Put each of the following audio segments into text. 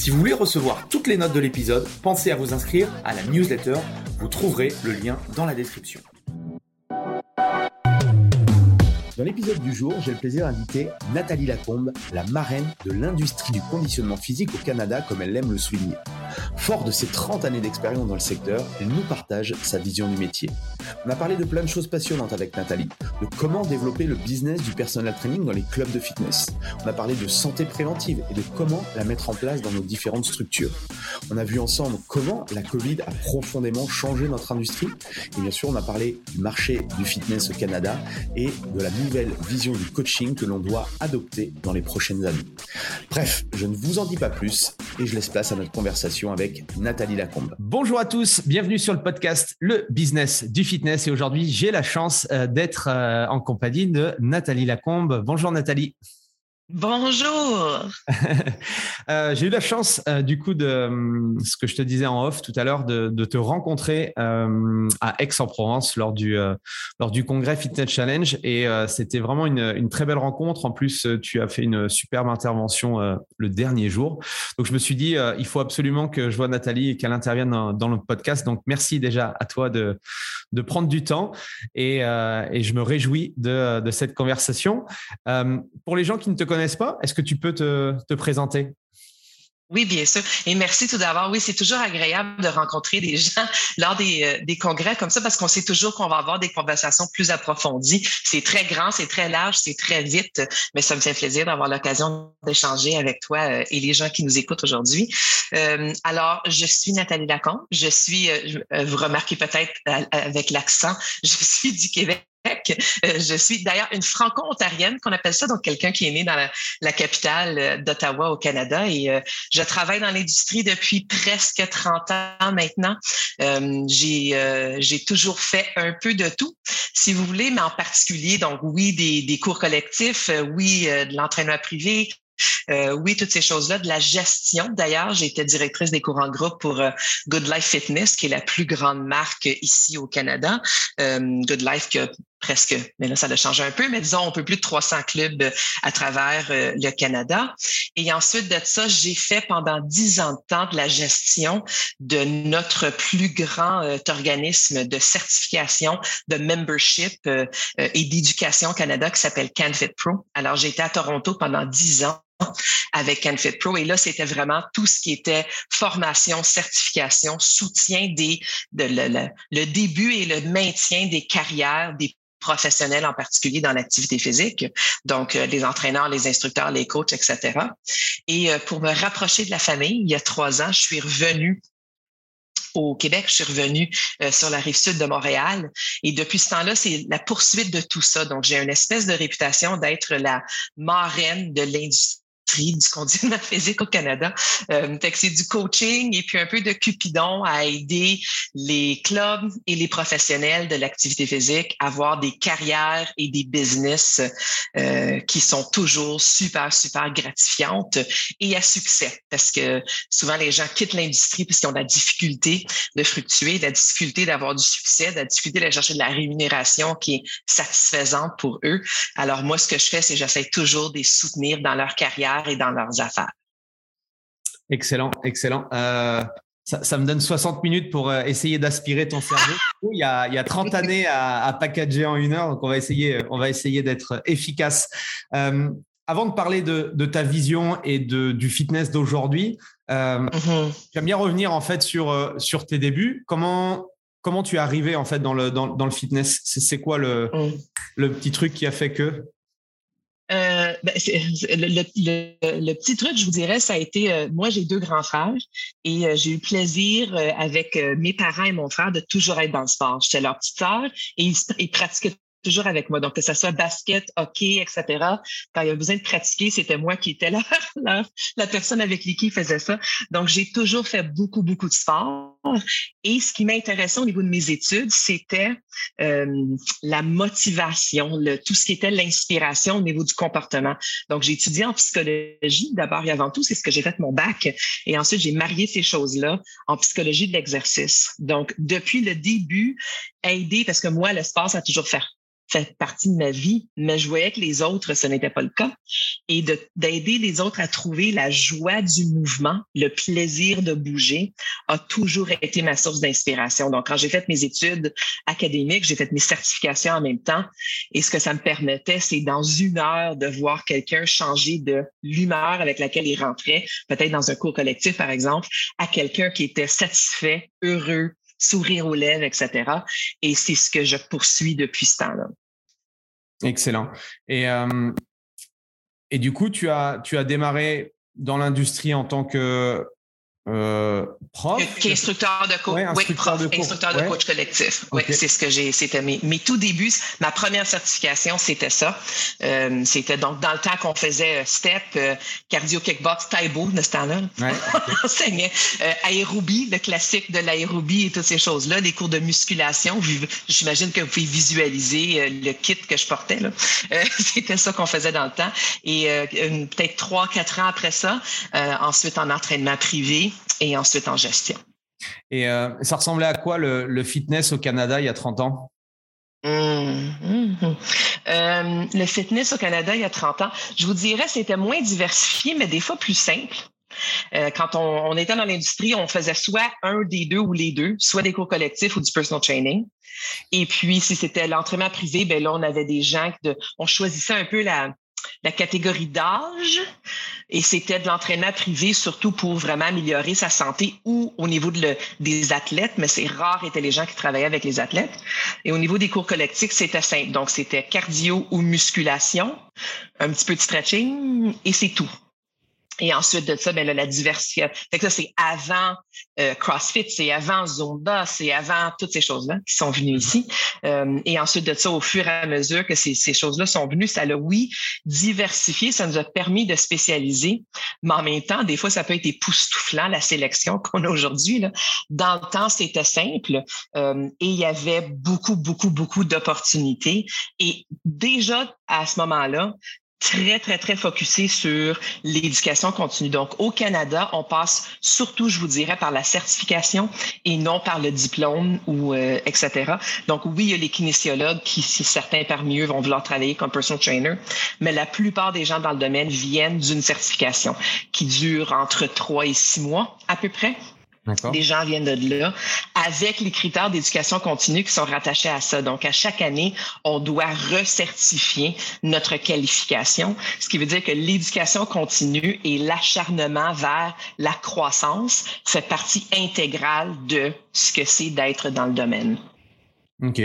Si vous voulez recevoir toutes les notes de l'épisode, pensez à vous inscrire à la newsletter. Vous trouverez le lien dans la description. Dans l'épisode du jour, j'ai le plaisir d'inviter Nathalie Lacombe, la marraine de l'industrie du conditionnement physique au Canada, comme elle aime le souligner. Fort de ses 30 années d'expérience dans le secteur, elle nous partage sa vision du métier. On a parlé de plein de choses passionnantes avec Nathalie, de comment développer le business du personal training dans les clubs de fitness. On a parlé de santé préventive et de comment la mettre en place dans nos différentes structures. On a vu ensemble comment la Covid a profondément changé notre industrie. Et bien sûr, on a parlé du marché du fitness au Canada et de la nouvelle vision du coaching que l'on doit adopter dans les prochaines années. Bref, je ne vous en dis pas plus et je laisse place à notre conversation avec Nathalie Lacombe. Bonjour à tous, bienvenue sur le podcast Le Business du Fitness et aujourd'hui j'ai la chance euh, d'être euh, en compagnie de Nathalie Lacombe. Bonjour Nathalie. Bonjour. euh, J'ai eu la chance, euh, du coup, de euh, ce que je te disais en off tout à l'heure, de, te rencontrer à Aix-en-Provence lors du lors du congrès Fitness Challenge, et c'était vraiment une, une, très belle rencontre. En plus, tu as fait une superbe intervention le dernier jour. Donc, je me suis dit, il faut absolument que je vois Nathalie et qu'elle intervienne dans, dans, le podcast. Donc, merci déjà à toi de de prendre du temps, et, et je me réjouis de, de cette conversation. pour les gens qui ne te connaissent pas, est-ce que tu peux te, te présenter? Oui, bien sûr. Et merci tout d'abord. Oui, c'est toujours agréable de rencontrer des gens lors des, euh, des congrès comme ça parce qu'on sait toujours qu'on va avoir des conversations plus approfondies. C'est très grand, c'est très large, c'est très vite, mais ça me fait plaisir d'avoir l'occasion d'échanger avec toi euh, et les gens qui nous écoutent aujourd'hui. Euh, alors, je suis Nathalie Lacombe. Je suis, vous remarquez peut-être avec l'accent, je suis du Québec. Euh, je suis d'ailleurs une franco-ontarienne qu'on appelle ça, donc quelqu'un qui est né dans la, capitale euh, d'Ottawa au Canada. Et euh, je travaille dans l'industrie depuis presque 30 ans maintenant. j'ai toujours fait un peu de tout, si vous voulez, mais en particulier, donc oui, des, cours collectifs, oui, de l'entraînement privé, oui, toutes ces choses-là, de la gestion. D'ailleurs, j'ai été directrice des cours en groupe pour Good Life Fitness, qui est la plus grande marque ici au Canada. Good Life qui a presque, mais là, ça a changé un peu, mais disons, un peu plus de 300 clubs à travers le Canada. Et ensuite de ça, j'ai fait pendant dix ans de temps de la gestion de notre plus grand organisme de certification, de membership et d'éducation au Canada qui s'appelle CanFit Pro. Alors, j'ai été à Toronto pendant dix ans avec CanFit Pro. Et là, c'était vraiment tout ce qui était formation, certification, soutien des, de le, le, début et le maintien des carrières des professionnels en particulier dans l'activité physique, donc euh, les entraîneurs, les instructeurs, les coachs, etc. Et euh, pour me rapprocher de la famille, il y a trois ans, je suis revenue au Québec, je suis revenue euh, sur la rive sud de Montréal. Et depuis ce temps-là, c'est la poursuite de tout ça. Donc, j'ai une espèce de réputation d'être la marraine de l'industrie du conditionnement physique au Canada. Euh, c'est du coaching et puis un peu de cupidon à aider les clubs et les professionnels de l'activité physique à avoir des carrières et des business euh, qui sont toujours super, super gratifiantes et à succès. Parce que souvent, les gens quittent l'industrie parce qu'ils ont la difficulté de fructuer, la difficulté d'avoir du succès, la difficulté de chercher de la rémunération qui est satisfaisante pour eux. Alors moi, ce que je fais, c'est j'essaie toujours de les soutenir dans leur carrière et dans leurs affaires. Excellent, excellent. Euh, ça, me donne 60 minutes pour euh, essayer d'aspirer ton cerveau. il y, a, il y a 30 années à, à, packager en une heure, donc on va essayer, on va essayer d'être efficace. Euh, avant de parler de, de, ta vision et de, du fitness d'aujourd'hui, euh, mm-hmm. j'aime bien revenir en fait sur, sur tes débuts. Comment, comment tu es arrivé en fait dans le, dans, dans le fitness? C'est quoi le, mm. le petit truc qui a fait que euh, ben, le, petit truc, je vous dirais, ça a été, euh, moi j'ai deux grands frères et euh, j'ai eu plaisir avec mes parents et mon frère de toujours être dans le sport. J'étais leur petite sœur et ils, ils pratiquaient toujours avec moi. Donc, que ce soit basket, hockey, etc. Quand il y avait besoin de pratiquer, c'était moi qui étais là, la, personne avec qui faisait ça. Donc, j'ai toujours fait beaucoup, beaucoup de sport. Et ce qui m'intéressait au niveau de mes études, c'était euh, la motivation, tout ce qui était l'inspiration au niveau du comportement. Donc, j'ai étudié en psychologie d'abord et avant tout, c'est ce que j'ai fait mon bac. Et ensuite, j'ai marié ces choses-là en psychologie de l'exercice. Donc, depuis le début, aider, parce que moi, le sport, ça a toujours fait fait partie de ma vie, mais je voyais que les autres, ce n'était pas le cas. Et d'aider les autres à trouver la joie du mouvement, le plaisir de bouger, a toujours été ma source d'inspiration. Donc, quand j'ai fait mes études académiques, j'ai fait mes certifications en même temps. Et ce que ça me permettait, c'est dans une heure de voir quelqu'un changer de l'humeur avec laquelle il rentrait, peut-être dans un cours collectif, par exemple, à quelqu'un qui était satisfait, heureux, sourire aux lèvres, etc. Et c'est ce que je poursuis depuis ce temps-là. Excellent. Et, euh, et du coup, tu as, tu as démarré dans l'industrie en tant que euh, prof. instructeur de coach. oui, prof, instructeur de coach collectif. Oui, c'est ce que j'ai. C'était mes, mes tout débuts. Ma première certification, c'était ça. Euh, c'était donc dans le temps qu'on faisait euh, step, euh, cardio kickbox, Taibo de ce temps-là. Ouais, on enseignait euh, aérobie, le classique de l'aérobie et toutes ces choses-là, des cours de musculation. J'imagine que vous pouvez visualiser le kit que je portais. Là. c'était ça qu'on faisait dans le temps. Et peut-être trois, quatre ans après ça, ensuite en entraînement privé et ensuite en gestion. Et euh, ça ressemblait à quoi le, fitness au Canada il y a 30 ans? Hum, hum. Euh, le fitness au Canada il y a 30 ans, je vous dirais, c'était moins diversifié, mais des fois plus simple. Euh, quand on, était dans l'industrie, on faisait soit un des deux ou les deux, soit des cours collectifs ou du personal training. Et puis, si c'était l'entraînement privé, ben là, on avait des gens de, on choisissait un peu la, la catégorie d'âge et c'était de l'entraînement privé surtout pour vraiment améliorer sa santé ou au niveau de des athlètes, mais c'est rare étaient les gens qui travaillaient avec les athlètes. Et au niveau des cours collectifs, c'était simple. Donc, c'était cardio ou musculation, un petit peu de stretching et c'est tout. Et ensuite de ça, ben là, la diversité. Fait que ça, c'est avant euh, CrossFit, c'est avant Zumba, c'est avant toutes ces choses-là qui sont venues ici. Euh, et ensuite de ça, au fur et à mesure que ces, ces choses-là sont venues, ça l'a, oui, diversifié, ça nous a permis de spécialiser. Mais en même temps, des fois, ça peut être époustouflant, la sélection qu'on a aujourd'hui. Dans le temps, c'était simple euh, et il y avait beaucoup, beaucoup, beaucoup d'opportunités. Et déjà, à ce moment-là, très, très, très focusé sur l'éducation continue. Donc, au Canada, on passe surtout, je vous dirais, par la certification et non par le diplôme ou euh, etc. Donc, oui, il y a les kinésiologues qui, si certains parmi eux vont vouloir travailler comme personal trainer, mais la plupart des gens dans le domaine viennent d'une certification qui dure entre trois et six mois à peu près. Des gens viennent de là, avec les critères d'éducation continue qui sont rattachés à ça. Donc, à chaque année, on doit recertifier notre qualification, ce qui veut dire que l'éducation continue et l'acharnement vers la croissance fait partie intégrale de ce que c'est d'être dans le domaine. OK.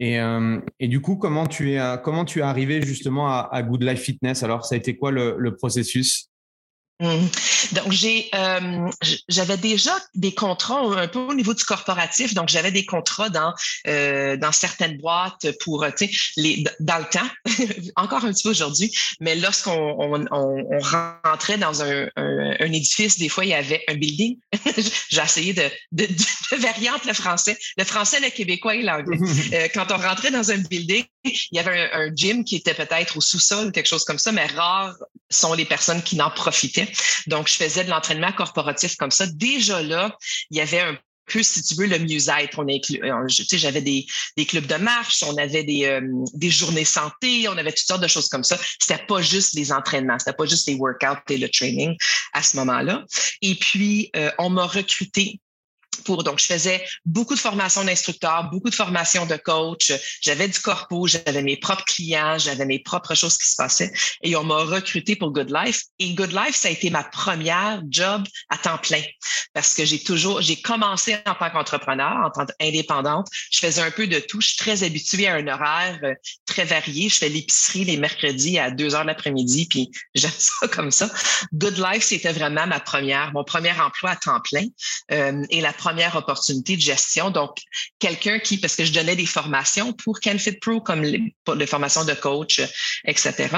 Et, euh, et, du coup, comment tu es, comment tu es arrivé justement à, Good Life Fitness? Alors, ça a été quoi le processus? Donc, j'ai, euh, j'avais déjà des contrats un peu au niveau du corporatif. Donc, j'avais des contrats dans euh, dans certaines boîtes pour, tu sais, les dans le temps, encore un petit peu aujourd'hui. Mais lorsqu'on on, on, rentrait dans un, un, édifice, des fois il y avait un building. j'ai essayé de, de, de, variante le français, le français, le québécois et l'anglais. Euh, quand on rentrait dans un building, il y avait un, un gym qui était peut-être au sous-sol ou quelque chose comme ça, mais rares sont les personnes qui n'en profitaient. Donc, je faisais de l'entraînement corporatif comme ça. Déjà là, il y avait un peu, si tu veux, le mieux-être. On euh, j'avais des, des, clubs de marche, on avait des, euh, des journées santé, on avait toutes sortes de choses comme ça. C'était pas juste les entraînements, c'était pas juste les workouts et le training à ce moment-là. Et puis, euh, on m'a recruté pour donc je faisais beaucoup de formations d'instructeurs, beaucoup de formations de coach, j'avais du corpo, j'avais mes propres clients, j'avais mes propres choses qui se passaient. Et on m'a recruté pour Good Life et Good Life ça a été ma première job à temps plein. Parce que j'ai toujours j'ai commencé en tant qu'entrepreneur, en tant qu'indépendante, je faisais un peu de tout, je suis très habituée à un horaire euh, très varié, je fais l'épicerie les mercredis à 2 heures l'après-midi puis j'aime ça comme ça. Good Life c'était vraiment ma première mon premier emploi à temps plein. Euh, et la première opportunité de gestion. Donc, quelqu'un qui, parce que je donnais des formations pour CanFit Pro, comme les, formations de coach, etc.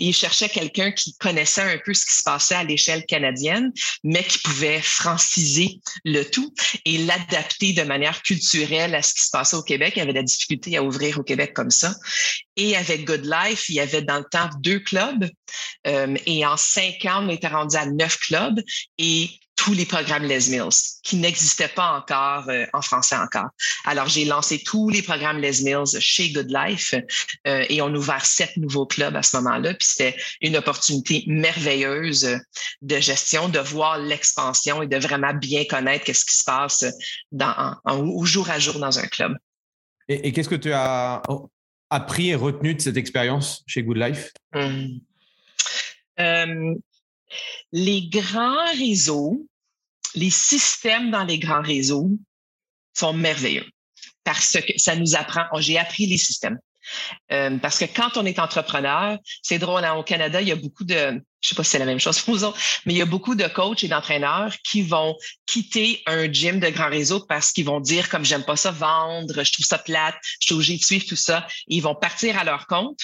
Et il cherchait quelqu'un qui connaissait un peu ce qui se passait à l'échelle canadienne, mais qui pouvait franciser le tout et l'adapter de manière culturelle à ce qui se passait au Québec. Il y avait de la difficulté à ouvrir au Québec comme ça. Et avec Good Life, il y avait dans le temps deux clubs. Euh, et en cinq ans, on était rendu à neuf clubs. Et tous les programmes Les Mills qui n'existaient pas encore euh, en français encore. Alors, j'ai lancé tous les programmes Les Mills chez Good Life euh, et on a ouvert sept nouveaux clubs à ce moment-là. Puis c'était une opportunité merveilleuse de gestion, de voir l'expansion et de vraiment bien connaître qu'est-ce qui se passe dans, au jour à jour dans un club. Et, qu'est-ce que tu as appris et retenu de cette expérience chez Good Life? Hum. Euh, les grands réseaux, les systèmes dans les grands réseaux sont merveilleux parce que ça nous apprend. Oh, j'ai appris les systèmes. Euh, parce que quand on est entrepreneur, c'est drôle, hein, au Canada, il y a beaucoup de, je sais pas si c'est la même chose pour vous autres, mais il y a beaucoup de coachs et d'entraîneurs qui vont quitter un gym de grand réseau parce qu'ils vont dire comme j'aime pas ça vendre, je trouve ça plate, je suis obligé de suivre tout ça. ils vont partir à leur compte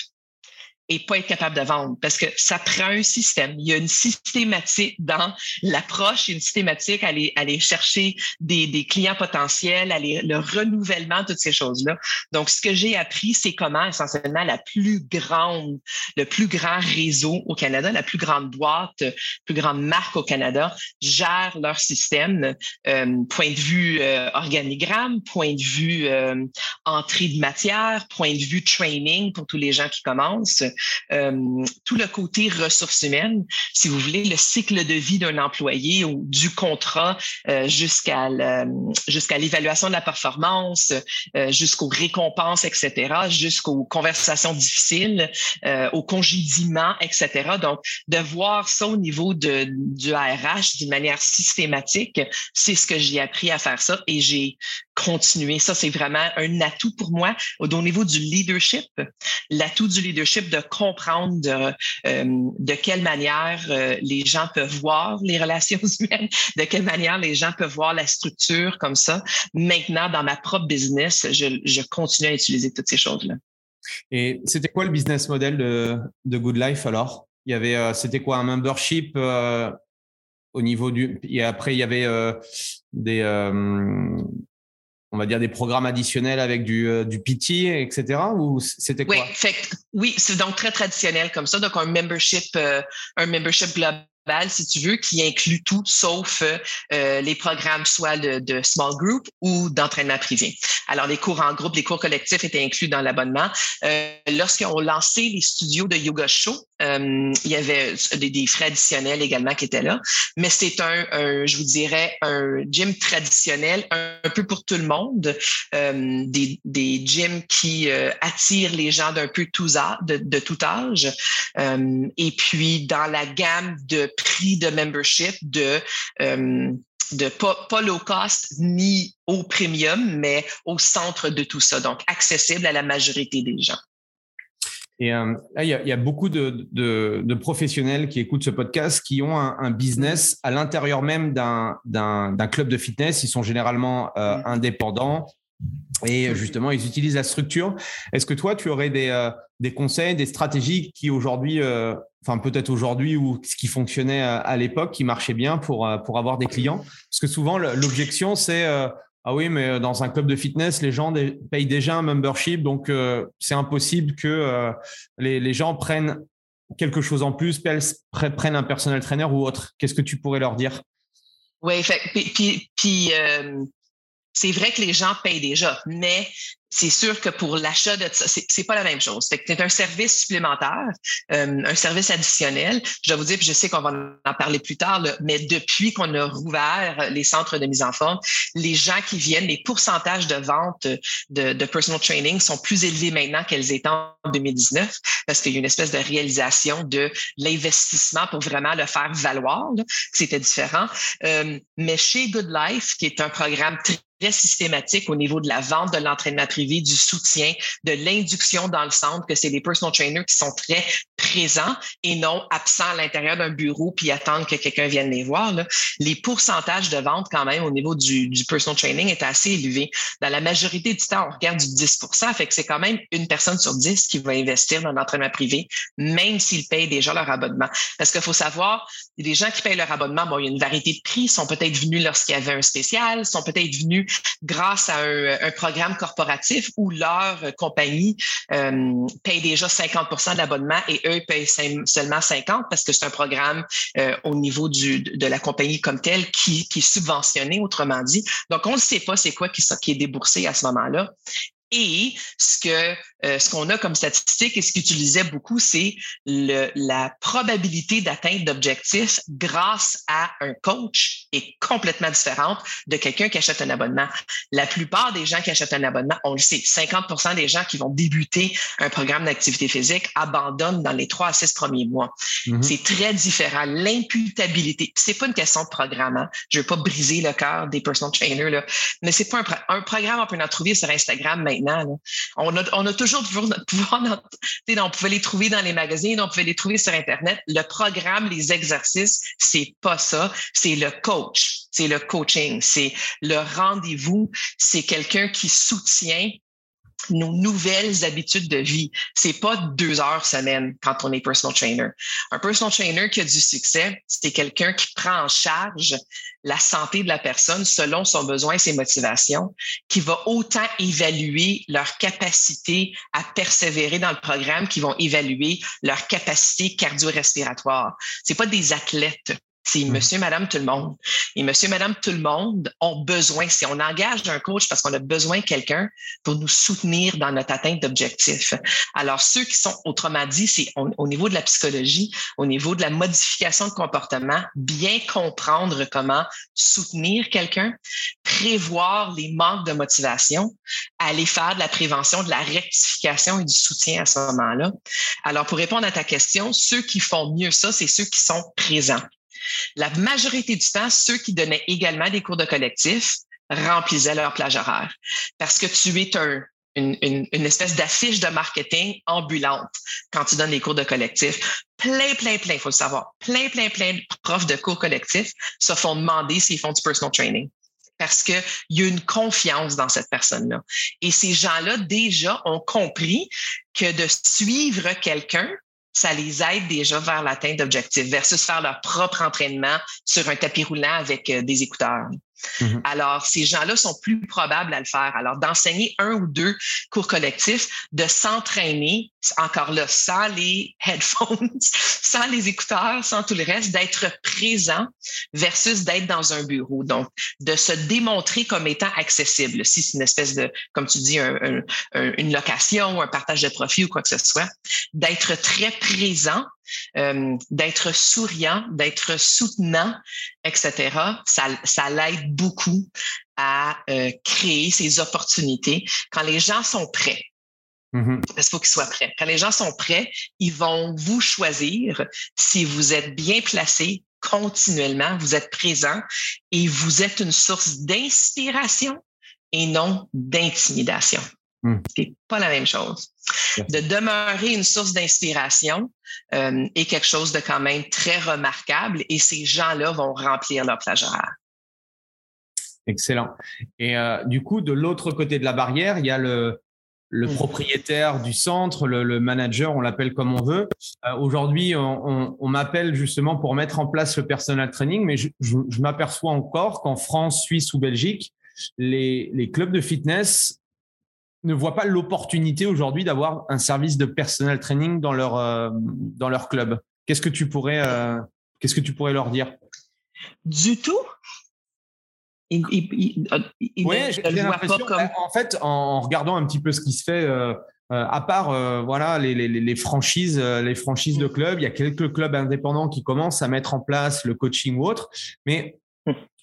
et pas être capable de vendre parce que ça prend un système. Il y a une systématique dans l'approche, une systématique à aller, aller chercher des, des clients potentiels, aller, le renouvellement, toutes ces choses-là. Donc, ce que j'ai appris, c'est comment essentiellement la plus grande, le plus grand réseau au Canada, la plus grande boîte, plus grande marque au Canada gère leur système, euh, point de vue euh, organigramme, point de vue euh, entrée de matière, point de vue training pour tous les gens qui commencent. Euh, tout le côté ressources humaines, si vous voulez, le cycle de vie d'un employé ou du contrat euh, jusqu'à jusqu'à l'évaluation de la performance, euh, jusqu'aux récompenses, etc., jusqu'aux conversations difficiles, au congédiement, etc. Donc, de voir ça au niveau du ARH d'une manière systématique, c'est ce que j'ai appris à faire ça et j'ai continué. Ça, c'est vraiment un atout pour moi au niveau du leadership. L'atout du leadership de comprendre de, euh, quelle manière euh, les gens peuvent voir les relations humaines, de quelle manière les gens peuvent voir la structure comme ça. Maintenant, dans ma propre business, je, continue à utiliser toutes ces choses-là. Et c'était quoi le business model de, de Good Life alors? Il y avait, euh, c'était quoi un membership au niveau du et après il y avait des on va dire des programmes additionnels avec du, euh, du PT, etc. Ou c'était quoi? Oui, fait, oui, c'est donc très traditionnel comme ça. Donc un membership, euh, un membership global si tu veux, qui inclut tout sauf euh, les programmes soit de small group ou d'entraînement privé. Alors, les cours en groupe, les cours collectifs étaient inclus dans l'abonnement. Euh, Lorsqu'on lancé les studios de Yoga Show, euh, il y avait des, frais additionnels également qui étaient là. Mais c'est un, je vous dirais, un gym traditionnel, un, peu pour tout le monde, euh, des, des gyms qui euh, attirent les gens d'un peu tous de, de tout âge. et puis, dans la gamme de prix de membership de euh, de pas, pas, low cost ni au premium, mais au centre de tout ça, donc accessible à la majorité des gens. Et euh, là, il y, a, beaucoup de, de, professionnels qui écoutent ce podcast qui ont un, business à l'intérieur même d'un club de fitness. Ils sont généralement euh, mm. indépendants et justement, ils utilisent la structure. Est-ce que toi, tu aurais des, des conseils, des stratégies qui aujourd'hui enfin peut-être aujourd'hui ou ce qui fonctionnait à, l'époque, qui marchait bien pour, euh, pour avoir des clients? Parce que souvent, l'objection, c'est euh, ah oui, mais dans un club de fitness, les gens payent déjà un membership, donc euh, c'est impossible que les, les, gens prennent quelque chose en plus, prennent un personnel trainer ou autre. Qu'est-ce que tu pourrais leur dire? Oui, puis c'est vrai que les gens payent déjà, mais c'est sûr que pour l'achat de ça, c'est pas la même chose. C'est un service supplémentaire, euh, un service additionnel. Je dois vous dire, puis je sais qu'on va en parler plus tard, mais depuis qu'on a rouvert les centres de mise en forme, les gens qui viennent, les pourcentages de vente de, de personal training sont plus élevés maintenant qu'elles étaient en 2019 parce qu'il y a une espèce de réalisation de l'investissement pour vraiment le faire valoir. C'était différent. Euh, mais chez Good Life, qui est un programme très systématique au niveau de la vente de l'entraînement privé, du soutien, de l'induction dans le centre, que c'est les personal trainers qui sont très présents et non absents à l'intérieur d'un bureau puis attendent que quelqu'un vienne les voir. Les pourcentages de vente quand même au niveau du, du personal training est assez élevé. Dans la majorité du temps, on regarde du 10% fait que c'est quand même une personne sur 10 qui va investir dans l'entraînement privé, même s'ils payent déjà leur abonnement. Parce qu'il faut savoir, les gens qui payent leur abonnement, bon, il y a une variété de prix, sont peut-être venus lorsqu'il y avait un spécial, sont peut-être venus grâce à un, programme corporatif où leur compagnie euh, paye déjà 50 de l'abonnement et eux payent seulement 50 parce que c'est un programme euh, au niveau de la compagnie comme telle qui, est subventionné, autrement dit. Donc, on ne sait pas c'est quoi qui est déboursé à ce moment-là. Et ce que euh, ce qu'on a comme statistique et ce qu'ils utilisaient beaucoup, c'est la probabilité d'atteinte d'objectifs grâce à un coach est complètement différente de quelqu'un qui achète un abonnement. La plupart des gens qui achètent un abonnement, on le sait, 50% des gens qui vont débuter un programme d'activité physique abandonnent dans les trois à six premiers mois. Mm-hmm. C'est très différent. L'imputabilité, c'est pas une question de programme. Hein. Je veux pas briser le cœur des personal trainers, là, mais c'est pas un, un programme, on peut en trouver sur Instagram maintenant. On, a, on toujours on pouvait les trouver dans les magazines, on pouvait les trouver sur Internet. Le programme, les exercices, c'est pas ça. C'est le coach, c'est le coaching, c'est le rendez-vous, c'est quelqu'un qui soutient nos nouvelles habitudes de vie. C'est pas deux heures semaine quand on est personal trainer. Un personal trainer qui a du succès, c'est quelqu'un qui prend en charge la santé de la personne selon son besoin et ses motivations, qui va autant évaluer leur capacité à persévérer dans le programme, qui vont évaluer leur capacité cardio-respiratoire. C'est pas des athlètes c'est mmh. monsieur, madame, tout le monde. Et monsieur, madame, tout le monde ont besoin, si on engage un coach parce qu'on a besoin de quelqu'un pour nous soutenir dans notre atteinte d'objectifs. Alors, ceux qui sont, autrement dit, c'est au, niveau de la psychologie, au niveau de la modification de comportement, bien comprendre comment soutenir quelqu'un, prévoir les manques de motivation, aller faire de la prévention, de la rectification et du soutien à ce moment-là. Alors, pour répondre à ta question, ceux qui font mieux ça, c'est ceux qui sont présents. La majorité du temps, ceux qui donnaient également des cours de collectif remplissaient leur plage horaire parce que tu es une, espèce d'affiche de marketing ambulante quand tu donnes des cours de collectif. Plein, plein, plein, il faut le savoir. Plein, plein, plein de profs de cours collectifs se font demander s'ils font du personal training parce qu'il y a une confiance dans cette personne-là. Et ces gens-là, déjà, ont compris que de suivre quelqu'un, ça les aide déjà vers l'atteinte d'objectifs versus faire leur propre entraînement sur un tapis roulant avec euh, des écouteurs. Mm-hmm. Alors, ces gens-là sont plus probables à le faire. Alors, d'enseigner un ou deux cours collectifs, de s'entraîner, encore là, sans les headphones, sans les écouteurs, sans tout le reste, d'être présent versus d'être dans un bureau. Donc, de se démontrer comme étant accessible. Si c'est une espèce de, comme tu dis, une location ou un partage de profit ou quoi que ce soit, d'être très présent euh, d'être souriant, d'être soutenant, etc., ça, ça l'aide beaucoup à euh, créer ces opportunités quand les gens sont prêts. Il faut qu'ils soient prêts. Quand les gens sont prêts, ils vont vous choisir si vous êtes bien placé continuellement, vous êtes présent et vous êtes une source d'inspiration et non d'intimidation. Hmm. Ce n'est pas la même chose. De demeurer une source d'inspiration euh, est quelque chose de quand même très remarquable et ces gens-là vont remplir leur plage horaire. Excellent. Et euh, du coup, de l'autre côté de la barrière, il y a le, le hmm. propriétaire du centre, le, manager, on l'appelle comme on veut. Euh, aujourd'hui, on, m'appelle justement pour mettre en place le personal training, mais je, je m'aperçois encore qu'en France, Suisse ou Belgique, les, les, clubs de fitness ne voient pas l'opportunité aujourd'hui d'avoir un service de personal training dans leur, euh, dans leur club. Qu'est-ce que tu pourrais, euh, qu'est-ce que tu pourrais leur dire? Du tout. il, ne voit pas comme. En fait, en regardant un petit peu ce qui se fait. Euh, euh, à part euh, voilà les, les, les franchises, les franchises de clubs, il y a quelques clubs indépendants qui commencent à mettre en place le coaching ou autre, mais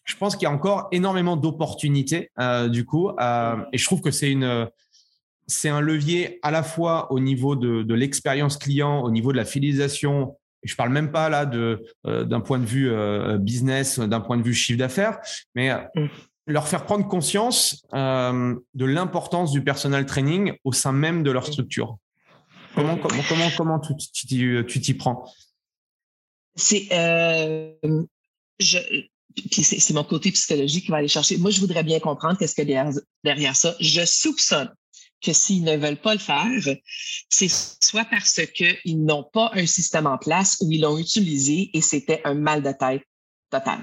je pense qu'il y a encore énormément d'opportunités du coup, et je trouve que c'est une c'est un levier à la fois au niveau de, de l'expérience client, au niveau de la fidélisation je parle même pas là de euh, d'un point de vue euh, business, d'un point de vue chiffre d'affaires, mais euh, mm. leur faire prendre conscience de l'importance du personal training au sein même de leur mm. structure. Comment comment comment comment tu tu t'y prends? C'est je c'est mon côté psychologique qui va aller chercher. Moi, je voudrais bien comprendre qu'est-ce que derrière, derrière ça. Je soupçonne que s'ils ne veulent pas le faire, c'est soit parce qu'ils n'ont pas un système en place ou ils l'ont utilisé et c'était un mal de tête total.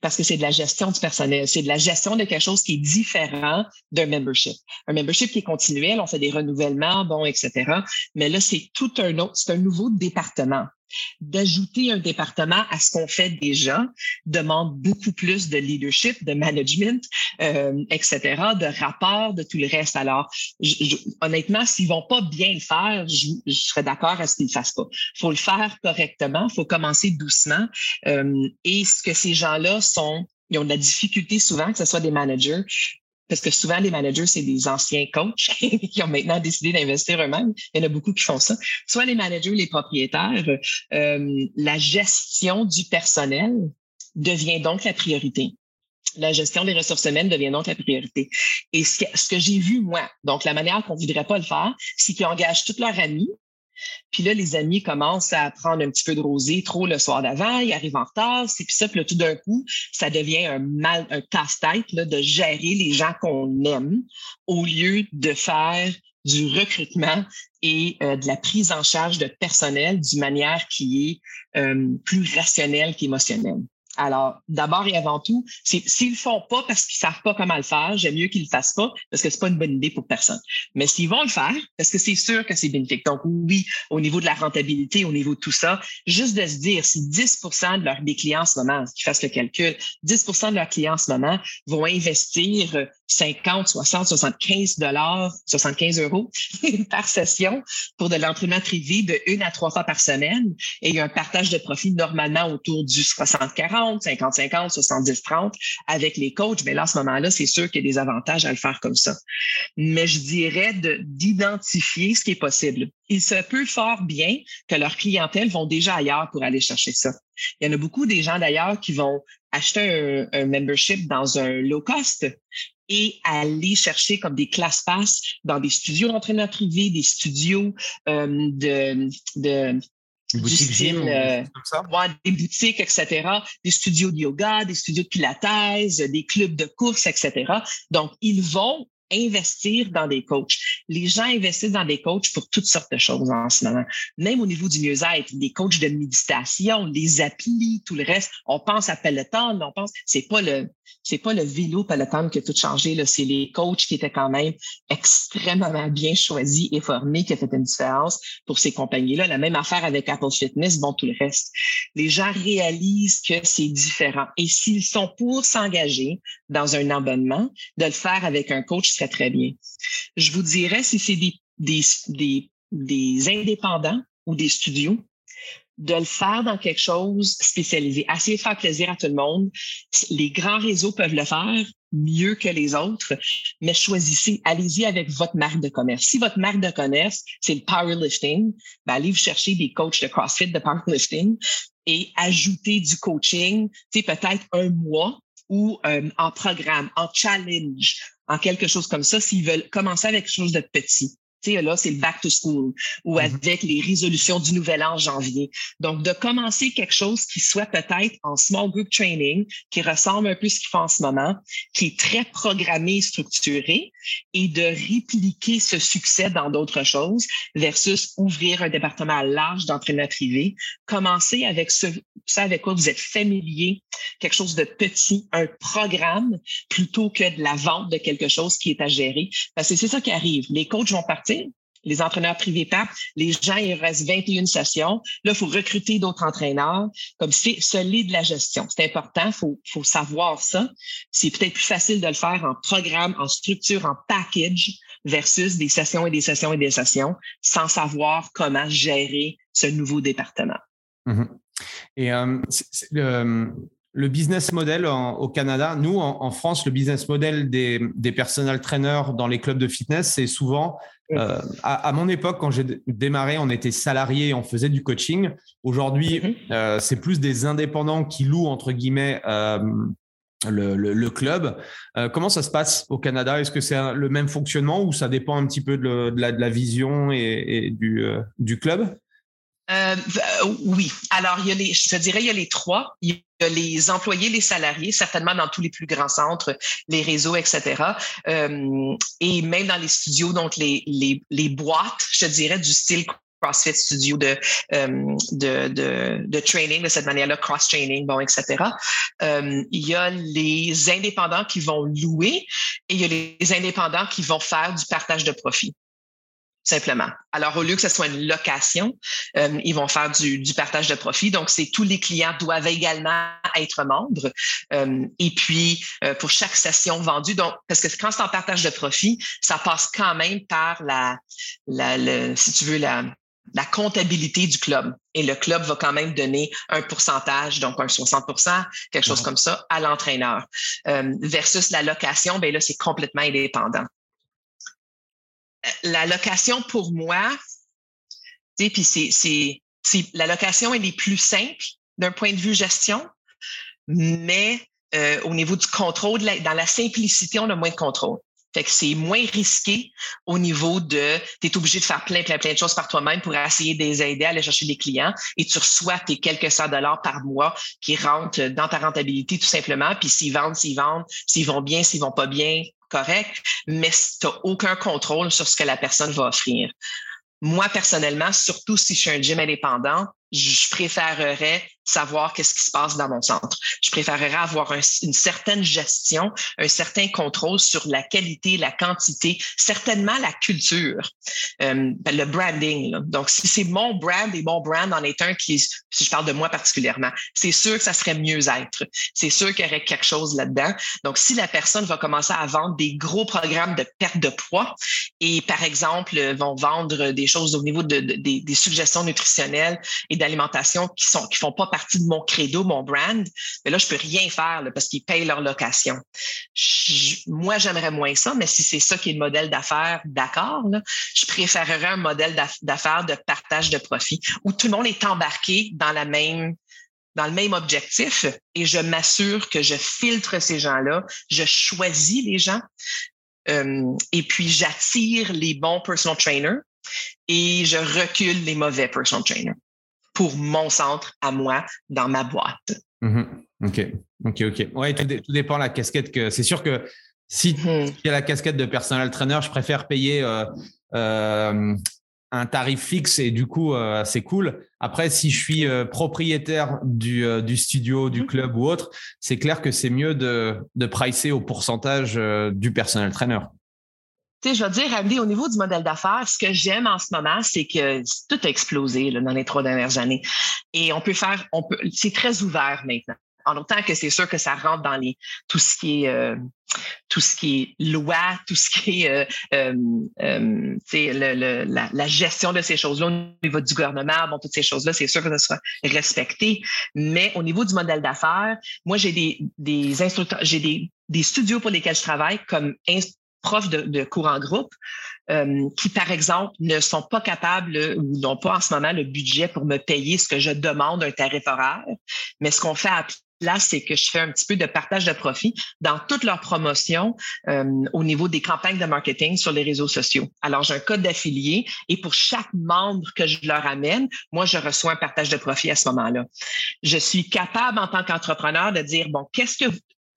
Parce que c'est de la gestion du personnel, c'est de la gestion de quelque chose qui est différent d'un membership. Un membership qui est continuel, on fait des renouvellements, bon, etc. Mais là, c'est tout un autre, c'est un nouveau département d'ajouter un département à ce qu'on fait déjà demande beaucoup plus de leadership, de management, euh, etc., de rapport, de tout le reste. Alors, honnêtement, s'ils vont pas bien le faire, je, serais d'accord à ce qu'ils le fassent pas. faut le faire correctement, faut commencer doucement. Euh, et ce que ces gens-là sont ils ont de la difficulté souvent, que ce soit des managers, parce que souvent, les managers, c'est des anciens coachs qui ont maintenant décidé d'investir eux-mêmes. Il y en a beaucoup qui font ça. Soit les managers, les propriétaires, euh, la gestion du personnel devient donc la priorité. La gestion des ressources humaines devient donc la priorité. Et ce que, ce que j'ai vu, moi, donc la manière qu'on ne voudrait pas le faire, c'est qu'ils engagent tous leurs amis puis là, les amis commencent à prendre un petit peu de rosé trop le soir d'avant, ils arrivent en retard, c'est puis ça, puis là, tout d'un coup, ça devient un mal, un casse-tête de gérer les gens qu'on aime au lieu de faire du recrutement et euh, de la prise en charge de personnel d'une manière qui est euh, plus rationnelle qu'émotionnelle. Alors, d'abord et avant tout, s'ils le font pas parce qu'ils savent pas comment le faire, j'aime mieux qu'ils le fassent pas parce que c'est pas une bonne idée pour personne. Mais s'ils vont le faire, parce que c'est sûr que c'est bénéfique. Donc, oui, au niveau de la rentabilité, au niveau de tout ça, juste de se dire si 10% de leurs clients en ce moment, qu'ils fassent le calcul, 10% de leurs clients en ce moment vont investir 50, 60, 75 dollars, 75 euros par session pour de l'entraînement privé de une à trois fois par semaine. Et il y a un partage de profit normalement autour du 60-40, 50-50, 70-30 avec les coachs. Mais là, à ce moment-là, c'est sûr qu'il y a des avantages à le faire comme ça. Mais je dirais d'identifier ce qui est possible. Il se peut fort bien que leur clientèle vont déjà ailleurs pour aller chercher ça. Il y en a beaucoup des gens d'ailleurs qui vont acheter un, un membership dans un low cost et aller chercher comme des classes pass dans des studios d'entraînement privé, des studios euh, de, de Boutique gym, euh, des boutiques, etc., des studios de yoga, des studios de pilates, des clubs de course, etc. Donc, ils vont investir dans des coachs. Les gens investissent dans des coachs pour toutes sortes de choses en ce moment. Même au niveau du mieux-être, des coachs de méditation, les applis, tout le reste. On pense à Peloton, mais on pense, c'est pas le, c'est pas le vélo Peloton qui a tout changé, là. C'est les coachs qui étaient quand même extrêmement bien choisis et formés qui a fait une différence pour ces compagnies-là. La même affaire avec Apple Fitness, bon, tout le reste. Les gens réalisent que c'est différent. Et s'ils sont pour s'engager dans un abonnement, de le faire avec un coach très, bien. Je vous dirais, si c'est des, indépendants ou des studios, de le faire dans quelque chose spécialisé. Assez faire plaisir à tout le monde. Les grands réseaux peuvent le faire mieux que les autres, mais choisissez, allez-y avec votre marque de commerce. Si votre marque de commerce, c'est le powerlifting, ben allez vous chercher des coachs de CrossFit, de powerlifting et ajoutez du coaching, peut-être un mois ou euh, en programme, en challenge, en quelque chose comme ça, s'ils veulent commencer avec quelque chose de petit. Sais, là, c'est le back to school ou mm-hmm. avec les résolutions du nouvel an en janvier. Donc, de commencer quelque chose qui soit peut-être en small group training, qui ressemble un peu à ce qu'ils font en ce moment, qui est très programmé, structuré, et de répliquer ce succès dans d'autres choses versus ouvrir un département large d'entraînement privé. Commencer avec ce, ça avec quoi vous êtes familier, quelque chose de petit, un programme, plutôt que de la vente de quelque chose qui est à gérer. Parce que c'est ça qui arrive. Les coachs vont partir les entraîneurs privés partent, les gens, il reste 21 sessions. Là, il faut recruter d'autres entraîneurs. Comme c'est solide de la gestion. C'est important, il faut, savoir ça. C'est peut-être plus facile de le faire en programme, en structure, en package versus des sessions et des sessions et des sessions sans savoir comment gérer ce nouveau département. Mm-hmm. Et euh, business model au Canada, nous en, France, le business model des, des personal trainers dans les clubs de fitness, c'est souvent euh, à, mon époque, quand j'ai démarré, on était salariés, on faisait du coaching. Aujourd'hui, mm-hmm. euh, c'est plus des indépendants qui louent entre guillemets le, club. comment ça se passe au Canada? Est-ce que c'est le même fonctionnement ou ça dépend un petit peu de, la, vision et, du, du club? Euh, euh, oui. Alors, il y a les, je te dirais, il y a les trois. Il y a les employés, les salariés, certainement dans tous les plus grands centres, les réseaux, etc. Euh, et même dans les studios, donc les, les, les boîtes, je te dirais, du style CrossFit Studio de, de, de, de, training de cette manière-là, cross-training, bon, etc. il y a les indépendants qui vont louer et il y a les indépendants qui vont faire du partage de profit simplement. Alors, au lieu que ce soit une location, euh, ils vont faire du, partage de profit. Donc, c'est tous les clients doivent également être membres. Euh, et puis, euh, pour chaque session vendue, donc, parce que quand c'est en partage de profit, ça passe quand même par la, la si tu veux, la, la comptabilité du club. Et le club va quand même donner un pourcentage, donc un 60% quelque chose comme ça, à l'entraîneur. versus la location, ben là, c'est complètement indépendant la location pour moi, puis c'est, la location elle est plus simple d'un point de vue gestion, mais euh, au niveau du contrôle, dans la simplicité, on a moins de contrôle. Fait que c'est moins risqué au niveau de, tu es obligé de faire plein, plein, plein de choses par toi-même pour essayer de les aider à aller chercher des clients et tu reçois tes quelques cent dollars par mois qui rentrent dans ta rentabilité tout simplement. Puis s'ils vendent, s'ils vendent, s'ils vont bien, s'ils vont pas bien, correct, mais tu n'as aucun contrôle sur ce que la personne va offrir. Moi, personnellement, surtout si je suis un gym indépendant, je préférerais savoir qu'est-ce qui se passe dans mon centre. Je préférerais avoir une certaine gestion, un certain contrôle sur la qualité, la quantité, certainement la culture, euh, ben, le branding. Donc, si c'est mon brand et mon brand en est un qui, si je parle de moi particulièrement, c'est sûr que ça serait mieux être. C'est sûr qu'il y aurait quelque chose là-dedans. Donc, si la personne va commencer à vendre des gros programmes de perte de poids et, par exemple, vont vendre des choses au niveau de, des, des suggestions nutritionnelles et d'alimentation qui sont qui font pas partie de mon credo, mon brand, mais là, je peux rien faire parce qu'ils payent leur location. moi, j'aimerais moins ça, mais si c'est ça qui est le modèle d'affaires, d'accord, je préférerais un modèle d'affaires de partage de profit où tout le monde est embarqué dans la même dans le même objectif et je m'assure que je filtre ces gens-là, je choisis les gens euh, et puis j'attire les bons personal trainers et je recule les mauvais personal trainers pour mon centre à moi dans ma boîte. Mm-hmm. OK, OK, OK. Oui, tout, dépend de la casquette que. C'est sûr que si mm-hmm. il y a la casquette de personal trainer, je préfère payer euh, euh, un tarif fixe et du coup, euh, c'est cool. Après, si je suis propriétaire du, du, studio, du mm-hmm. club ou autre, c'est clair que c'est mieux de, de pricer au pourcentage du personal trainer sais, je vais dire, Andy, au niveau du modèle d'affaires, ce que j'aime en ce moment, c'est que tout a explosé là, dans les trois dernières années. Et on peut faire, on peut, c'est très ouvert maintenant. En autant que c'est sûr que ça rentre dans les tout ce qui est euh, tout ce qui est loi, tout ce qui est euh, euh, le, la, la, gestion de ces choses-là au niveau du gouvernement, bon, toutes ces choses-là, c'est sûr que ça sera respecté. Mais au niveau du modèle d'affaires, moi, j'ai des, des instructeurs, j'ai des, des studios pour lesquels je travaille comme profs de, cours en groupe euh, qui, par exemple, ne sont pas capables ou n'ont pas en ce moment le budget pour me payer ce que je demande un tarif horaire. Mais ce qu'on fait à place, c'est que je fais un petit peu de partage de profit dans toutes leurs promotions euh, au niveau des campagnes de marketing sur les réseaux sociaux. Alors, j'ai un code d'affilié et pour chaque membre que je leur amène, moi, je reçois un partage de profit à ce moment-là. Je suis capable en tant qu'entrepreneur de dire, bon, qu'est-ce que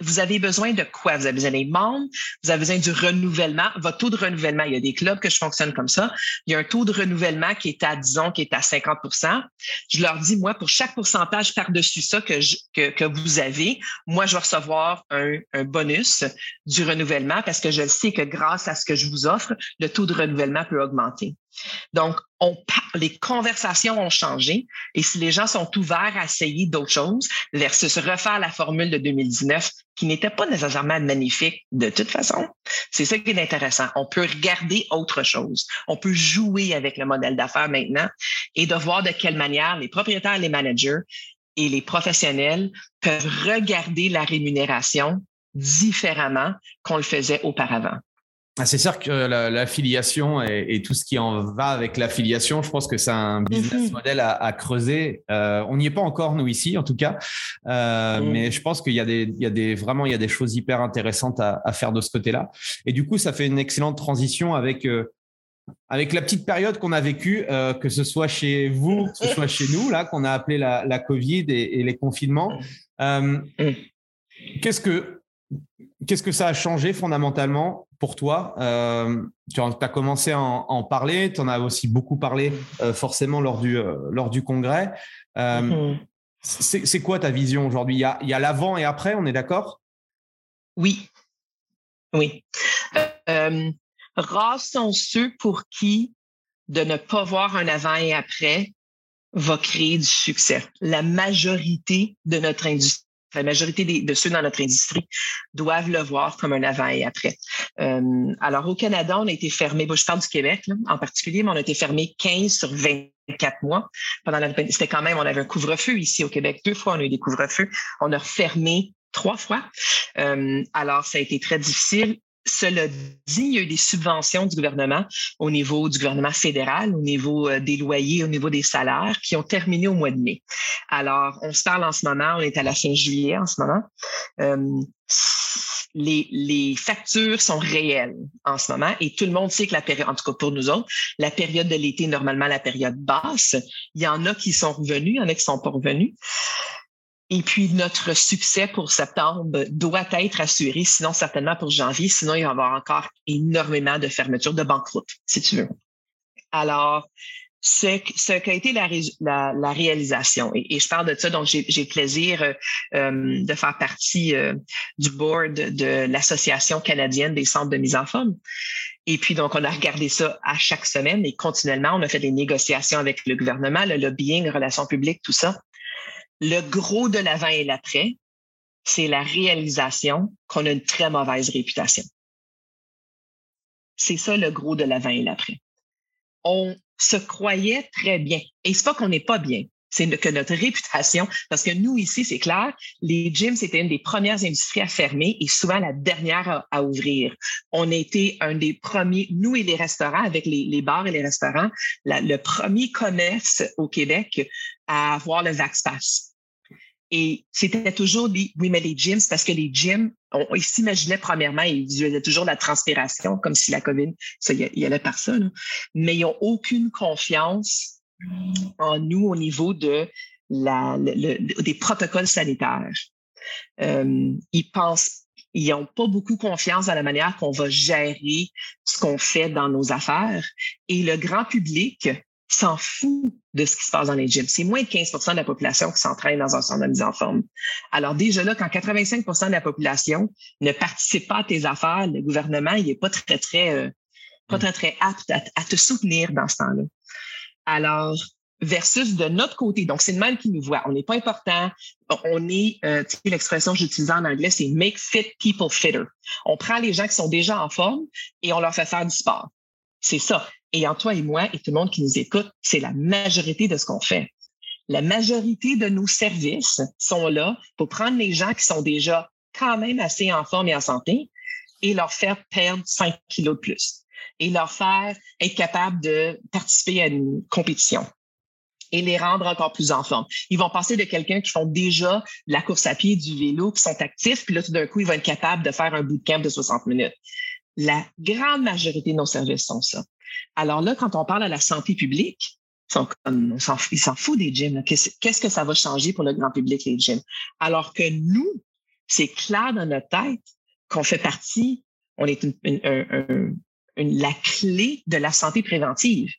vous avez besoin de quoi? Vous avez besoin des membres, vous avez besoin du renouvellement, votre taux de renouvellement. Il y a des clubs que je fonctionne comme ça. Il y a un taux de renouvellement qui est à, disons, qui est à 50% Je leur dis, moi, pour chaque pourcentage par-dessus ça que, que, que, vous avez, moi, je vais recevoir un, un bonus du renouvellement parce que je sais que grâce à ce que je vous offre, le taux de renouvellement peut augmenter. Donc, on, les conversations ont changé et si les gens sont ouverts à essayer d'autres choses versus refaire la formule de 2019 qui n'était pas nécessairement magnifique de toute façon, c'est ça qui est intéressant. On peut regarder autre chose. On peut jouer avec le modèle d'affaires maintenant et de voir de quelle manière les propriétaires, les managers et les professionnels peuvent regarder la rémunération différemment qu'on le faisait auparavant. Ah, c'est sûr que l'affiliation et, tout ce qui en va avec l'affiliation, je pense que c'est un business mhm. model à, creuser. Euh, on n'y est pas encore nous ici, en tout cas, euh, mhm. mais je pense qu'il y a des, il y a des vraiment il y a des choses hyper intéressantes à, faire de ce côté-là. Et du coup, ça fait une excellente transition avec euh, avec la petite période qu'on a vécue, que ce soit chez vous, que ce soit chez nous, là, qu'on a appelé la, la Covid et, et les confinements. Mhm. Qu'est-ce que Qu'est-ce que ça a changé fondamentalement pour toi euh, Tu as commencé à en, parler, tu en as aussi beaucoup parlé euh, forcément lors du, euh, lors du congrès. Mm-hmm. C'est quoi ta vision aujourd'hui? Il y a, l'avant et après, on est d'accord? Oui. Oui. rares sont ceux pour qui de ne pas voir un avant et après va créer du succès. La majorité de notre industrie la majorité de ceux dans notre industrie doivent le voir comme un avant et après. Euh, alors, au Canada, on a été fermé, je parle du Québec en particulier, mais on a été fermé 15 sur 24 mois. Pendant la, c'était quand même, on avait un couvre-feu ici au Québec. Deux fois, on a eu des couvre-feux. On a refermé trois fois. Euh, alors, ça a été très difficile. Cela dit, il y a eu des subventions du gouvernement au niveau du gouvernement fédéral, au niveau euh, des loyers, au niveau des salaires, qui ont terminé au mois de mai. Alors, on se parle en ce moment, on est à la fin juillet en ce moment. Euh, les, les, factures sont réelles en ce moment et tout le monde sait que la période, en tout cas pour nous autres, la période de l'été, normalement la période basse, il y en a qui sont revenus, il y en a qui sont pas revenus. Et puis, notre succès pour septembre doit être assuré, sinon certainement pour janvier, sinon il va y avoir encore énormément de fermetures, de banqueroute, si tu veux. Alors, ce, ce qu'a été la, réalisation, et, je parle de ça, donc j'ai le plaisir euh, euh, de faire partie euh, du board de l'Association canadienne des centres de mise en forme. Et puis, donc, on a regardé ça à chaque semaine et continuellement, on a fait des négociations avec le gouvernement, le lobbying, relations publiques, tout ça. Le gros de l'avant et l'après, c'est la réalisation qu'on a une très mauvaise réputation. C'est ça le gros de l'avant et l'après. On se croyait très bien. Et c'est pas qu'on n'est pas bien, c'est que notre réputation, parce que nous ici, c'est clair, les gyms, c'était une des premières industries à fermer et souvent la dernière à, ouvrir. On a été un des premiers, nous et les restaurants, avec les, bars et les restaurants, le premier commerce au Québec à avoir le VaxPass. Et c'était toujours des, oui, mais les gyms, parce que les gyms, on, ils s'imaginaient premièrement, ils visualisaient toujours la transpiration, comme si la COVID, ça y, allait par ça, mais ils n'ont aucune confiance en nous au niveau de la, des protocoles sanitaires. Euh, ils pensent, ils n'ont pas beaucoup confiance dans la manière qu'on va gérer ce qu'on fait dans nos affaires. Et le grand public s'en fout de ce qui se passe dans les gyms. C'est moins de 15% de la population qui s'entraîne dans un centre de mise en forme. Alors déjà là, quand 85% de la population ne participe pas à tes affaires, le gouvernement, il est pas très, très, euh, pas très, très apte à, te soutenir dans ce temps-là. Alors, versus de notre côté, donc c'est le mal qui nous voit. On n'est pas important. On est, euh, tu sais, l'expression que j'utilise en anglais, c'est make fit people fitter. On prend les gens qui sont déjà en forme et on leur fait faire du sport. C'est ça. Et en toi et moi et tout le monde qui nous écoute, c'est la majorité de ce qu'on fait. La majorité de nos services sont là pour prendre les gens qui sont déjà quand même assez en forme et en santé et leur faire perdre 5 kilos de plus et leur faire être capable de participer à une compétition et les rendre encore plus en forme. Ils vont passer de quelqu'un qui font déjà la course à pied, du vélo, qui sont actifs, puis là, tout d'un coup, ils vont être capables de faire un bootcamp de 60 minutes. La grande majorité de nos services sont ça. Alors là, quand on parle à la santé publique, ils s'en foutent des gyms. Qu'est-ce que ça va changer pour le grand public, les gyms? Alors que nous, c'est clair dans notre tête qu'on fait partie, on est la clé de la santé préventive.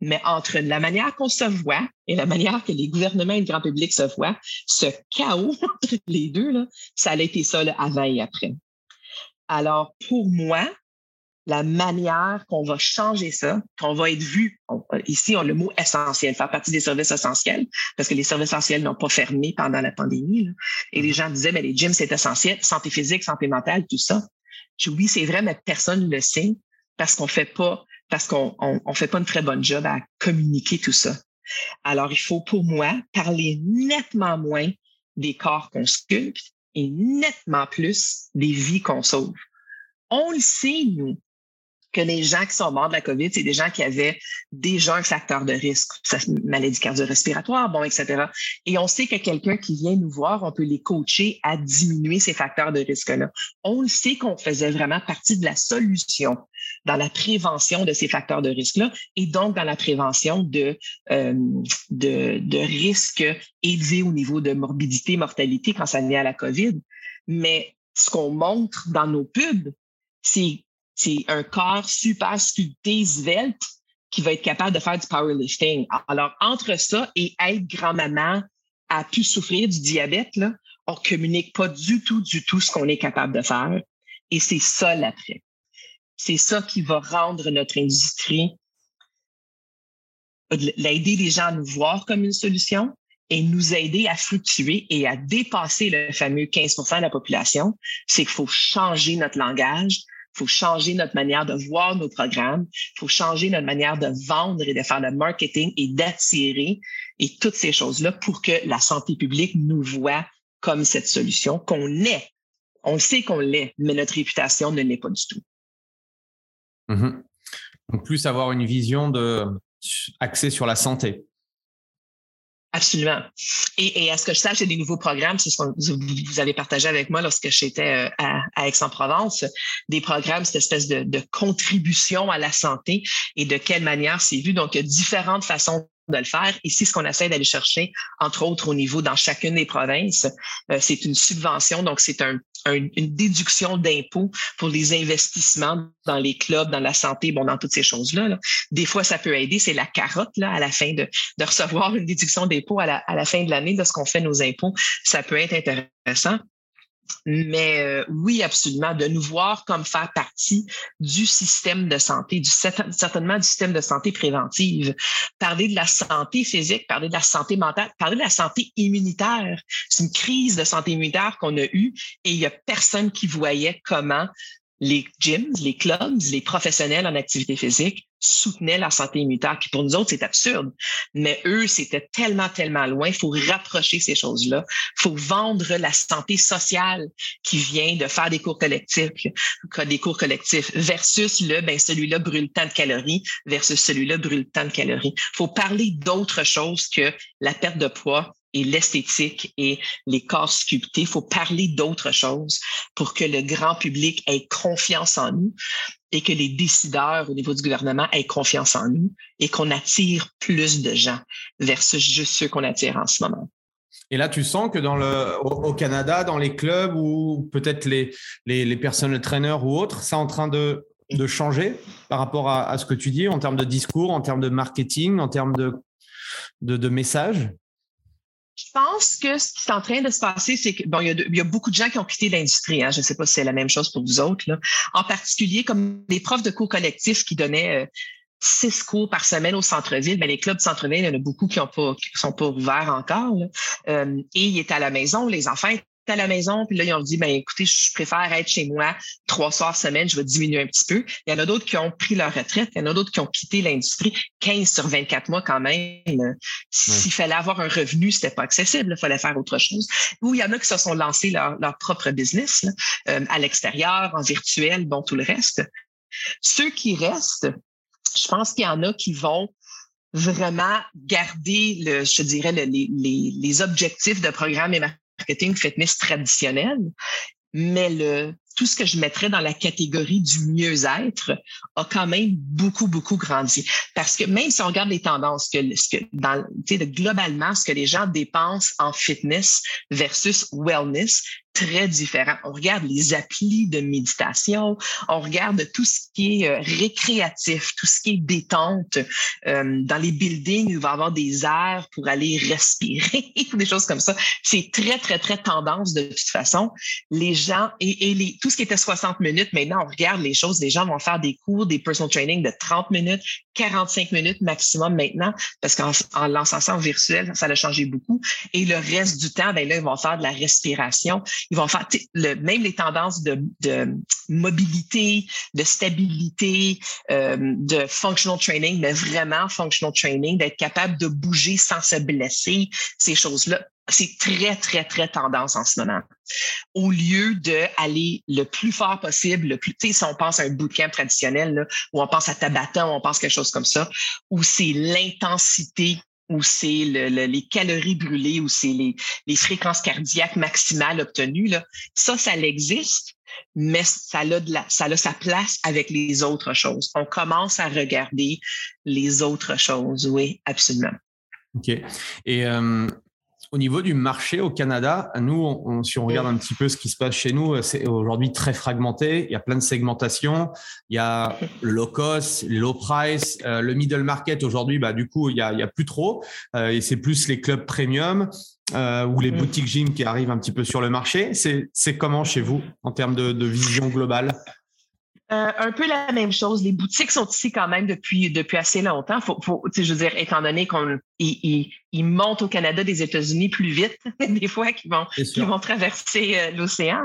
Mais entre la manière qu'on se voit et la manière que les gouvernements et le grand public se voient, ce chaos entre les deux, là, ça a été ça avant et après. Alors, pour moi, la manière qu'on va changer ça, qu'on va être vu. ici, on a le mot essentiel, faire partie des services essentiels, parce que les services essentiels n'ont pas fermé pendant la pandémie. Et les gens disaient, mais les gyms, c'est essentiel, santé physique, santé mentale, tout ça. Je, oui, c'est vrai, mais personne ne le sait parce qu'on fait pas, parce qu'on on, fait pas une très bonne job à communiquer tout ça. Alors, il faut, pour moi, parler nettement moins des corps qu'on sculpte et nettement plus des vies qu'on sauve. On le sait, nous, que les gens qui sont morts de la COVID, c'est des gens qui avaient déjà un facteur de risque, maladie cardio-respiratoire, bon, etc. Et on sait que quelqu'un qui vient nous voir, on peut les coacher à diminuer ces facteurs de risque-là. On le sait qu'on faisait vraiment partie de la solution dans la prévention de ces facteurs de risque-là et donc dans la prévention de, euh, de, de risques élevés au niveau de morbidité, mortalité quand ça vient à la COVID. Mais ce qu'on montre dans nos pubs, c'est un corps super sculpté, svelte, qui va être capable de faire du powerlifting. Alors, entre ça et être grand-maman à pu souffrir du diabète, là, on communique pas du tout, du tout ce qu'on est capable de faire. Et c'est ça l'après. C'est ça qui va rendre notre industrie, l'aider les gens à nous voir comme une solution et nous aider à fluctuer et à dépasser le fameux 15% de la population. C'est qu'il faut changer notre langage, il faut changer notre manière de voir nos programmes. Il faut changer notre manière de vendre et de faire le marketing et d'attirer et toutes ces choses-là pour que la santé publique nous voit comme cette solution qu'on est. On sait qu'on l'est, mais notre réputation ne l'est pas du tout. Mm-hmm. Donc, plus avoir une vision de axée sur la santé. Absolument. Et, à ce que je sache, a des nouveaux programmes, c'est ce que vous avez partagé avec moi lorsque j'étais euh, à, à Aix-en-Provence, des programmes, cette espèce de, de, contribution à la santé et de quelle manière c'est vu. Donc, il y a différentes façons de le faire. Ici, ce qu'on essaie d'aller chercher, entre autres au niveau dans chacune des provinces, euh, c'est une subvention, donc c'est un, une déduction d'impôts pour les investissements dans les clubs, dans la santé, bon, dans toutes ces choses-là. Des fois, ça peut aider, c'est la carotte là, à la fin de, de recevoir une déduction d'impôts à la, à la fin de l'année de ce qu'on fait nos impôts. Ça peut être intéressant. Mais euh, oui, absolument, de nous voir comme faire partie du système de santé, du, certainement du système de santé préventive. Parler de la santé physique, parler de la santé mentale, parler de la santé immunitaire. C'est une crise de santé immunitaire qu'on a eue et il y a personne qui voyait comment les gyms, les clubs, les professionnels en activité physique soutenaient la santé immunitaire, qui pour nous autres, c'est absurde. Mais eux, c'était tellement, tellement loin. Il faut rapprocher ces choses-là. Il faut vendre la santé sociale qui vient de faire des cours collectifs, des cours collectifs, versus le, ben, celui-là brûle tant de calories, versus celui-là brûle tant de calories. Il faut parler d'autre chose que la perte de poids et l'esthétique et les corps sculptés. Il faut parler d'autre chose pour que le grand public ait confiance en nous et que les décideurs au niveau du gouvernement aient confiance en nous et qu'on attire plus de gens versus juste ceux qu'on attire en ce moment. Et là, tu sens que dans le, au, Canada, dans les clubs ou peut-être les, les, les traîneurs ou autres, c'est en train de, de changer par rapport à, à, ce que tu dis en termes de discours, en termes de marketing, en termes de, de, de messages? Je pense que ce qui est en train de se passer, c'est que bon, il y, a il beaucoup de gens qui ont quitté l'industrie. Hein. Je ne sais pas si c'est la même chose pour vous autres. Là. En particulier, comme les profs de cours collectifs qui donnaient euh, six cours par semaine au centre-ville, mais les clubs centre-ville, il y en a beaucoup qui ne sont pas ouverts encore. Euh, et ils étaient à la maison, les enfants à la maison, puis là, ils ont dit, ben écoutez, je préfère être chez moi trois soirs semaine, je vais diminuer un petit peu. Il y en a d'autres qui ont pris leur retraite, il y en a d'autres qui ont quitté l'industrie 15 sur 24 mois quand même. S'il fallait avoir un revenu, c'était pas accessible, il fallait faire autre chose. Ou il y en a qui se sont lancés leur, leur propre business euh, à l'extérieur, en virtuel, bon, tout le reste. Ceux qui restent, je pense qu'il y en a qui vont vraiment garder, le, je dirais, les, les, les objectifs de programme et marketing fitness traditionnel, mais le, tout ce que je mettrais dans la catégorie du mieux-être a quand même beaucoup, beaucoup grandi. Parce que même si on regarde les tendances, que, que globalement, ce que les gens dépensent en fitness versus wellness, très différent. On regarde les applis de méditation, on regarde tout ce qui est euh, récréatif, tout ce qui est détente. Euh, dans les buildings, il va y avoir des airs pour aller respirer, des choses comme ça. C'est très, très, très tendance de toute façon. Les gens, et, et les, tout ce qui était 60 minutes, maintenant, on regarde les choses, les gens vont faire des cours, des personal training de 30 minutes, 45 minutes maximum maintenant, parce qu'en en lançant ça en virtuel, ça a changé beaucoup. Et le reste du temps, ben là, ils vont faire de la respiration. Ils vont faire le, même les tendances de, de mobilité, de stabilité, euh, de functional training, mais vraiment functional training, d'être capable de bouger sans se blesser, ces choses-là c'est très, très, très tendance en ce moment. Au lieu d'aller le plus fort possible, le plus, tu sais, si on pense à un bootcamp traditionnel, là, ou on pense à Tabata, ou on pense quelque chose comme ça, où c'est l'intensité où c'est le, les calories brûlées, où c'est les, fréquences cardiaques maximales obtenues. Ça, ça existe, mais ça a sa place avec les autres choses. On commence à regarder les autres choses, oui, absolument. OK. Et euh, au niveau du marché au Canada, nous, si on regarde un petit peu ce qui se passe chez nous, c'est aujourd'hui très fragmenté. Il y a plein de segmentations. Il y a le low cost, low price, euh, le middle market. Aujourd'hui, bah, du coup, il y a, il y a plus trop. Euh, et c'est plus les clubs premium euh, ou les boutiques gym qui arrivent un petit peu sur le marché. C'est comment chez vous en termes de, de vision globale? Euh, un peu la même chose. Les boutiques sont ici quand même depuis depuis assez longtemps. Faut, faut je veux dire, étant donné qu'on ils, ils, montent au Canada des États-Unis plus vite des fois qu'ils vont qu'ils vont traverser euh, l'océan.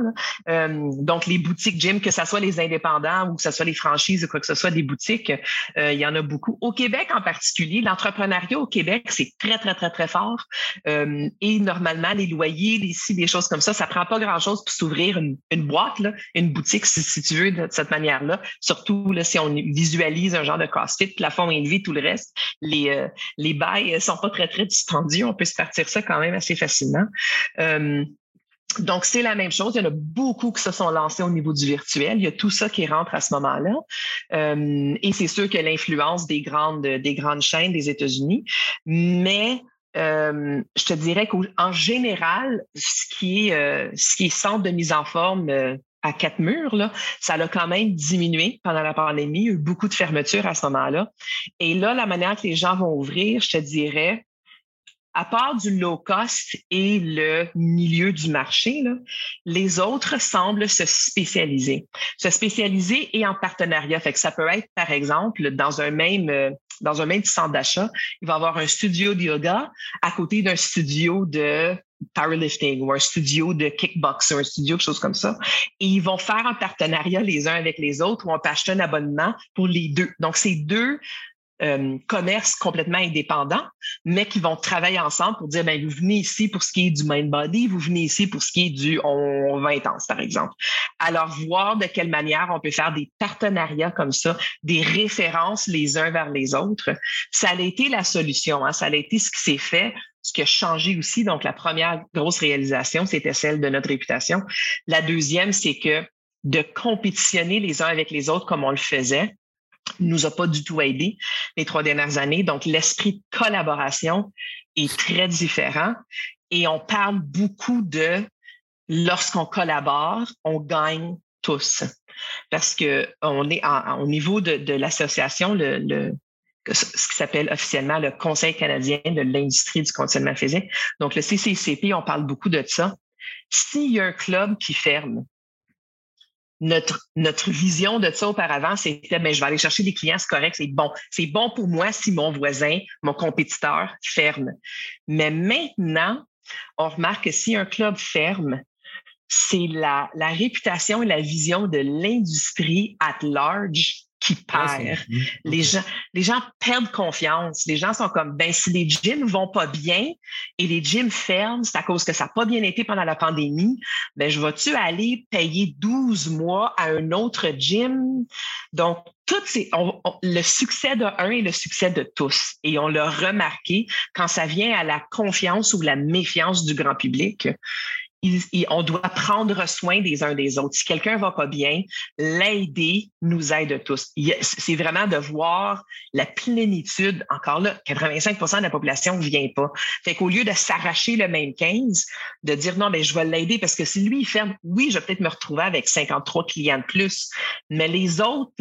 Euh, donc les boutiques gym, que ce soit les indépendants ou que ce soit les franchises ou quoi que ce soit des boutiques, il y en a beaucoup. Au Québec en particulier, l'entrepreneuriat au Québec c'est très très très très fort. et normalement les loyers, les si des choses comme ça, ça prend pas grand chose pour s'ouvrir une, une boîte là, une boutique si, si tu veux de cette manière là Surtout là, si on visualise un genre de CrossFit, plafond élevé, tout le reste, les, euh, les bails sont pas très, très dispendieux. On peut se partir ça quand même assez facilement. Euh, donc, c'est la même chose. Il y en a beaucoup qui se sont lancés au niveau du virtuel. Il y a tout ça qui rentre à ce moment-là. Euh, et c'est sûr que l'influence des grandes, des grandes chaînes des États-Unis. Mais je te dirais qu'en général, ce qui est, ce qui est centre de mise en forme à quatre murs, là, ça a quand même diminué pendant la pandémie. Il y a eu beaucoup de fermetures à ce moment-là. Et là, la manière que les gens vont ouvrir, je te dirais, à part du low cost et le milieu du marché, là, les autres semblent se spécialiser. Se spécialiser et en partenariat. Fait que ça peut être, par exemple, dans un même dans un même centre d'achat, il va y avoir un studio de yoga à côté d'un studio de powerlifting ou un studio de kickbox ou un studio, quelque chose comme ça. Et ils vont faire un partenariat les uns avec les autres ou on peut acheter un abonnement pour les deux. Donc, c'est deux euh, commerces complètement indépendants, mais qui vont travailler ensemble pour dire, ben, vous venez ici pour ce qui est du main body, vous venez ici pour ce qui est du on, va intense, par exemple. Alors, voir de quelle manière on peut faire des partenariats comme ça, des références les uns vers les autres, ça a été la solution. Hein? Ça a été ce qui s'est fait ce qui a changé aussi. Donc, la première grosse réalisation, c'était celle de notre réputation. La deuxième, c'est que de compétitionner les uns avec les autres comme on le faisait, nous a pas du tout aidé les trois dernières années. Donc, l'esprit de collaboration est très différent et on parle beaucoup de lorsqu'on collabore, on gagne tous. Parce que on est au niveau de, l'association, le, ce qui s'appelle officiellement le Conseil canadien de l'industrie du conditionnement physique. Donc, le CCCP, on parle beaucoup de ça. S'il y a un club qui ferme, notre, notre vision de ça auparavant, c'était, ben, je vais aller chercher des clients, c'est correct, c'est bon. C'est bon pour moi si mon voisin, mon compétiteur ferme. Mais maintenant, on remarque que si un club ferme, c'est la, la réputation et la vision de l'industrie at large qui perd. les gens, les gens perdent confiance. Les gens sont comme, ben, si les gyms vont pas bien et les gyms ferment, c'est à cause que ça n'a pas bien été pendant la pandémie, ben, je vais-tu aller payer 12 mois à un autre gym? Donc, tout ces, le succès de un et le succès de tous. Et on l'a remarqué quand ça vient à la confiance ou la méfiance du grand public on doit prendre soin des uns des autres. Si quelqu'un va pas bien, l'aider nous aide tous. C'est vraiment de voir la plénitude. Encore là, 85% de la population ne vient pas. Fait qu'au lieu de s'arracher le même 15, de dire non, mais je vais l'aider parce que si lui, il ferme, oui, je vais peut-être me retrouver avec 53 clients de plus. Mais les autres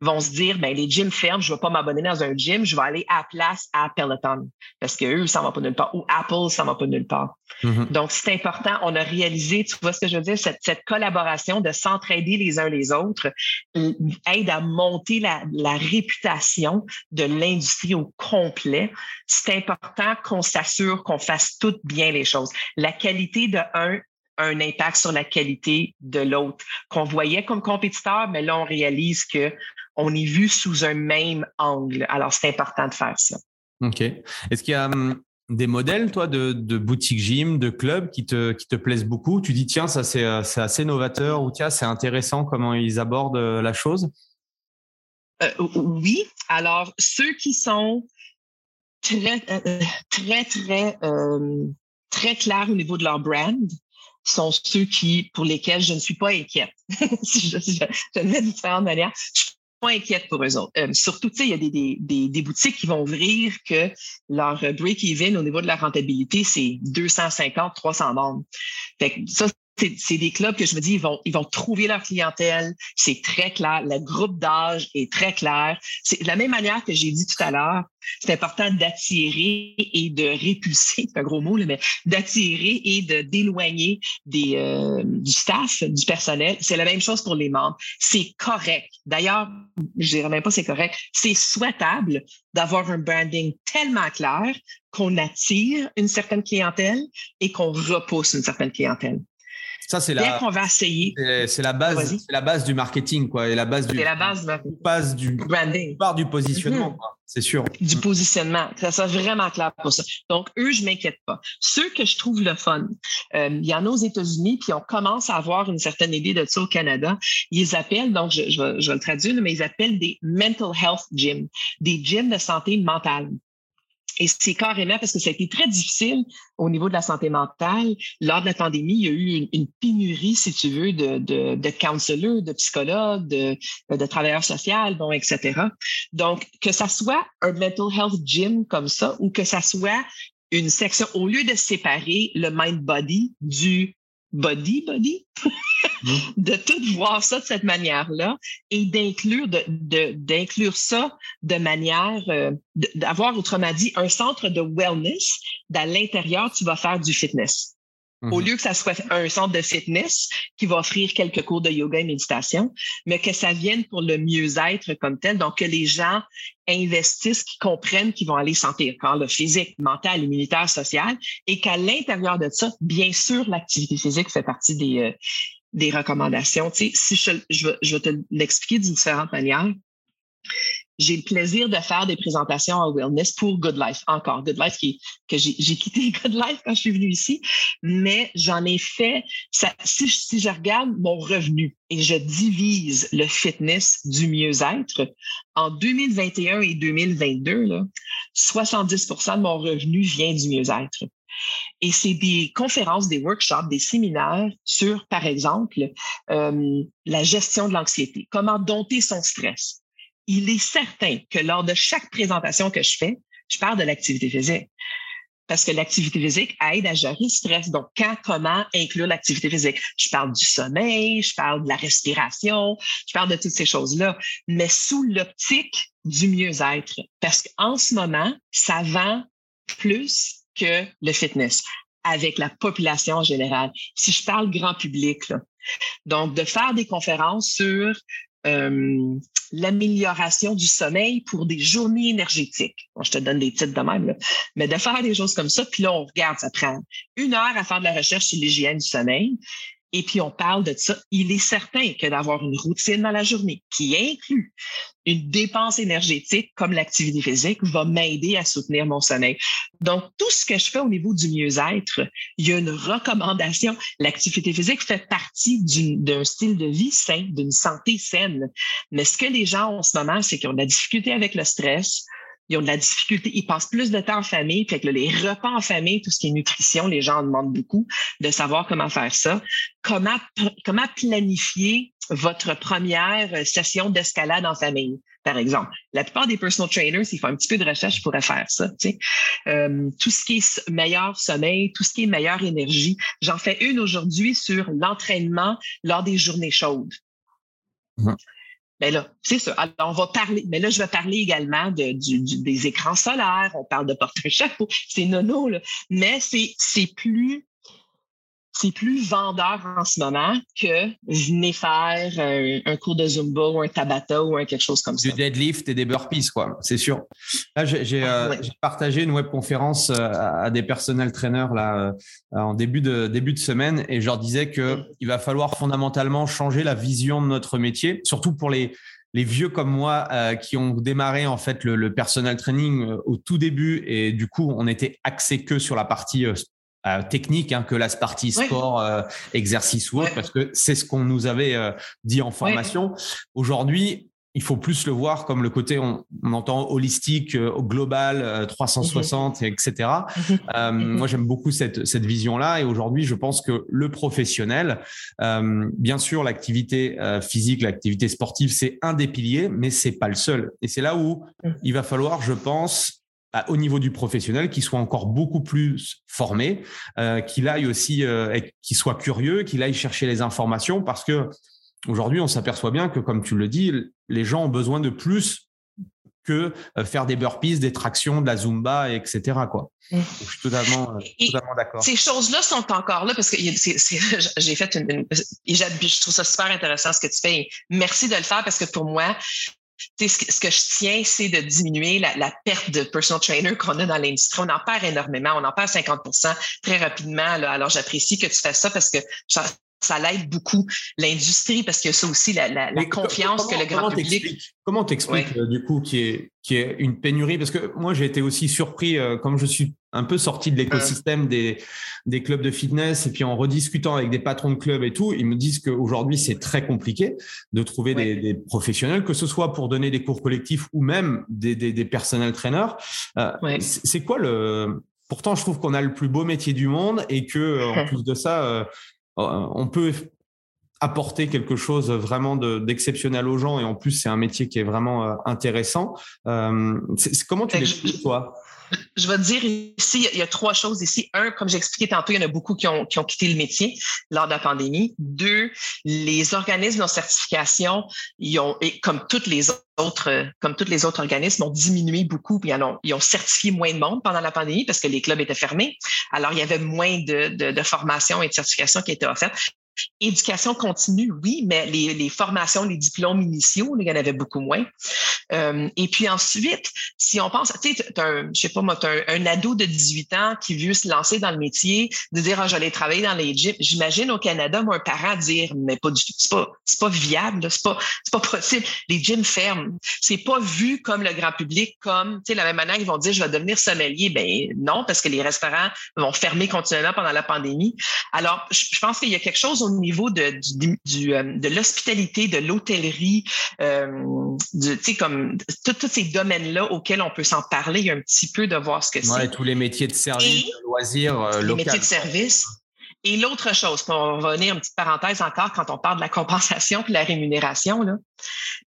vont se dire, ben, les gyms ferment, je ne vais pas m'abonner dans un gym, je vais aller à place à Peloton parce qu'eux, ça ne va pas nulle part. Ou Apple, ça ne va pas nulle part. Mm-hmm. Donc, c'est important on a réalisé, tu vois ce que je veux dire, cette, collaboration de s'entraider les uns les autres euh, aide à monter la, réputation de l'industrie au complet. C'est important qu'on s'assure qu'on fasse toutes bien les choses. La qualité de un un impact sur la qualité de l'autre qu'on voyait comme compétiteur, mais là on réalise que on est vu sous un même angle. Alors c'est important de faire ça. OK. Est-ce qu'il y a hum, des modèles, toi, de, de boutique gym, de club qui te, qui te plaisent beaucoup Tu dis, tiens, ça c'est euh, assez novateur ou tiens, c'est intéressant comment ils abordent euh, la chose? Euh, Oui. Alors, ceux qui sont très, très, très, très clairs au niveau de leur brand, sont ceux qui, pour lesquels je ne suis pas inquiète. je, je, je, le de différentes manières inquiète pour eux autres. Euh, surtout, tu sais, il y a des, des, des, boutiques qui vont ouvrir que leur break-even au niveau de la rentabilité, c'est 250, 300 membres. Ça, c'est des clubs que je me dis, ils vont, ils vont trouver leur clientèle. C'est très clair. Le groupe d'âge est très clair. C'est de la même manière que j'ai dit tout à l'heure. C'est important d'attirer et de répulser, c'est un gros mot, mais d'attirer et de d'éloigner des euh, du staff, du personnel. C'est la même chose pour les membres. C'est correct. D'ailleurs, je dirais même pas c'est correct. C'est souhaitable d'avoir un branding tellement clair qu'on attire une certaine clientèle et qu'on repousse une certaine clientèle. Ça, c'est la. qu'on va essayer. C'est la base. C'est la base du marketing, quoi, et la base du. C'est la base, du branding. Part du positionnement, mhm. c'est sûr. Du positionnement. Ça soit vraiment clair pour ça. Donc, eux, je m'inquiète pas. Ceux que je trouve le fun, euh, il y en a aux États-Unis, puis on commence à avoir une certaine idée de ça au Canada. Ils appellent, donc je, je, vais, je vais le traduire, mais ils appellent des mental health gyms, des gyms de santé mentale. Et c'est carrément parce que ça a été très difficile au niveau de la santé mentale. Lors de la pandémie, il y a eu une, pénurie, si tu veux, de, de, de counselors, de psychologues, de, de travailleurs sociaux, bon, etc. Donc, que ça soit un mental health gym comme ça ou que ça soit une section, au lieu de séparer le mind-body du body, body, mm. de tout voir ça de cette manière-là et d'inclure de, d'inclure ça de manière euh, d'avoir autrement dit un centre de wellness. Dans l'intérieur, tu vas faire du fitness. Au mhm. lieu que ça soit un centre de fitness qui va offrir quelques cours de yoga et méditation, mais que ça vienne pour le mieux-être comme tel. Donc, que les gens investissent, qu'ils comprennent qu'ils vont aller sentir corps le physique, mental, immunitaire, social, et qu'à l'intérieur de ça, bien sûr, l'activité physique fait partie des, euh, des recommandations. Tu sais, si je, je, je vais te l'expliquer d'une différente manière j'ai le plaisir de faire des présentations à Wellness pour Good Life. Encore, Good Life qui, que j'ai quitté Good Life quand je suis venue ici, mais j'en ai fait, ça, si, si je regarde mon revenu et je divise le fitness du mieux-être, en 2021 et 2022, là, 70% de mon revenu vient du mieux-être. Et c'est des conférences, des workshops, des séminaires sur, par exemple, euh, la gestion de l'anxiété, comment dompter son stress, il est certain que lors de chaque présentation que je fais, je parle de l'activité physique. Parce que l'activité physique aide à gérer le stress. Donc, quand, comment inclure l'activité physique? Je parle du sommeil, je parle de la respiration, je parle de toutes ces choses-là, mais sous l'optique du mieux-être. Parce qu'en ce moment, ça vend plus que le fitness avec la population en général. Si je parle grand public. Donc, de faire des conférences sur euh, l'amélioration du sommeil pour des journées énergétiques. je te donne des titres de même, mais de faire des choses comme ça, puis là, on regarde, ça prend une heure à faire de la recherche sur l'hygiène du sommeil, et puis on parle de ça, il est certain que d'avoir une routine dans la journée qui inclut une dépense énergétique comme l'activité physique va m'aider à soutenir mon sommeil. Donc, tout ce que je fais au niveau du mieux-être, il y a une recommandation. L'activité physique fait partie d'un style de vie sain, d'une santé saine. Mais ce que les gens ont en ce moment, c'est qu'ils ont de la difficulté avec le stress, ils ont de la difficulté, ils passent plus de temps en famille. Fait que les repas en famille, tout ce qui est nutrition, les gens en demandent beaucoup de savoir comment faire ça. Comment, comment planifier votre première session d'escalade en famille, par exemple? La plupart des personal trainers, s'ils font un petit peu de recherche, pourraient faire ça. Euh, tout ce qui est meilleur sommeil, tout ce qui est meilleure énergie. J'en fais une aujourd'hui sur l'entraînement lors des journées chaudes. Mais là, c'est ça. Alors, on va parler, mais là, je vais parler également de, du, des écrans solaires. On parle de porter un chapeau. C'est nono, là. Mais c'est plus, c'est plus vendeur en ce moment que venir faire un, cours de Zumba ou un Tabata ou un quelque chose comme ça. Du deadlift et des burpees, quoi, c'est sûr. Là, j'ai euh, partagé une webconférence euh, à, des personnels trainers là, euh, en début de, début de semaine et je leur disais qu'il va falloir fondamentalement changer la vision de notre métier, surtout pour les, les vieux comme moi qui ont démarré en fait le, le personnel training au tout début et du coup on était axé que sur la partie euh, technique hein, que la partie sport, euh, exercice ou autre, parce que c'est ce qu'on nous avait euh, dit en formation. Aujourd'hui, il faut plus le voir comme le côté, on, entend holistique, global, 360, etc. Mhm. Mhm. Moi, j'aime beaucoup cette, cette vision-là. Et aujourd'hui, je pense que le professionnel, bien sûr, l'activité physique, l'activité sportive, c'est un des piliers, mais c'est pas le seul. Et c'est là où mhm. il va falloir, je pense, au niveau du professionnel, qu'il soit encore beaucoup plus formé, euh, qu'il aille aussi, euh, qu'il soit curieux, qu'il aille chercher les informations, parce que aujourd'hui, on s'aperçoit bien que, comme tu le dis, les gens ont besoin de plus que euh, faire des burpees, des tractions, de la zumba, etc. Quoi. Mmh. je suis totalement, d'accord. Ces choses-là sont encore là parce que j'ai fait une, je trouve ça super intéressant ce que tu fais. Merci de le faire parce que pour moi, ce que, je tiens, c'est de diminuer la, perte de personal trainer qu'on a dans l'industrie. On en perd énormément, on en perd 50% très rapidement. Alors, j'apprécie que tu fasses ça parce que ça, l'aide beaucoup l'industrie parce qu'il y a ça aussi, la, confiance que le grand public. Comment t'expliques, euh, du coup, qui est, qui est une pénurie? Parce que moi, j'ai été aussi surpris, euh, comme je suis un peu sorti de l'écosystème des, des clubs de fitness. Et puis en rediscutant avec des patrons de clubs et tout, ils me disent qu'aujourd'hui, c'est très compliqué de trouver des, professionnels, que ce soit pour donner des cours collectifs ou même des, des, des personnels traîneurs. Euh, c'est quoi le... Pourtant, je trouve qu'on a le plus beau métier du monde et que, en plus de ça, on peut apporter quelque chose vraiment d'exceptionnel aux gens. Et en plus c'est un métier qui est vraiment euh, intéressant. Euh, comment tu l'expliques toi? je vais te dire ici, il y a trois choses ici. Un, comme j'expliquais tantôt, il y en a beaucoup qui ont, qui ont quitté le métier lors de la pandémie. Deux, les organismes de certification, ils ont, et comme toutes les autres, comme tous les autres organismes, ont diminué beaucoup. Puis ils, ont, ils ont certifié moins de monde pendant la pandémie parce que les clubs étaient fermés. Alors, il y avait moins de, de, de formation et de certification qui étaient offertes. Éducation continue, oui, mais les, formations, les diplômes initiaux, il y en avait beaucoup moins. Euh, et puis ensuite, si on pense, tu sais, je sais pas tu un, un, ado de 18 ans qui veut se lancer dans le métier, de dire, ah, j'allais travailler dans les gyms. J'imagine au Canada, moi, un parent dire, mais pas du tout, c'est pas, pas viable, c'est pas, pas possible. Les gyms ferment. C'est pas vu comme le grand public, comme, tu sais, la même manière, ils vont dire, je vais devenir sommelier. Ben non, parce que les restaurants vont fermer continuellement pendant la pandémie. Alors, je pense qu'il y a quelque chose au niveau de, du, euh, de l'hospitalité, de l'hôtellerie, euh, tu sais, comme tous ces domaines-là auxquels on peut s'en parler, un petit peu de voir ce que c'est. tous les métiers de service, de loisirs, euh, les métiers de service. Et l'autre chose, pour revenir une petite parenthèse encore, quand on parle de la compensation et de la rémunération,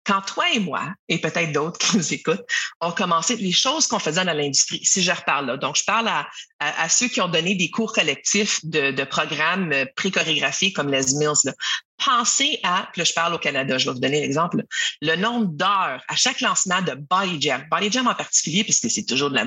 quand toi et moi, et peut-être d'autres qui nous écoutent, ont commencé les choses qu'on faisait dans l'industrie, si je reparle là, donc je parle à, ceux qui ont donné des cours collectifs de, programmes pré-chorégraphiés comme les Mills, pensez à, là, je parle au Canada, je vais vous donner l'exemple, le nombre d'heures à chaque lancement de Body Jam, Body Jam en particulier, puisque c'est toujours de la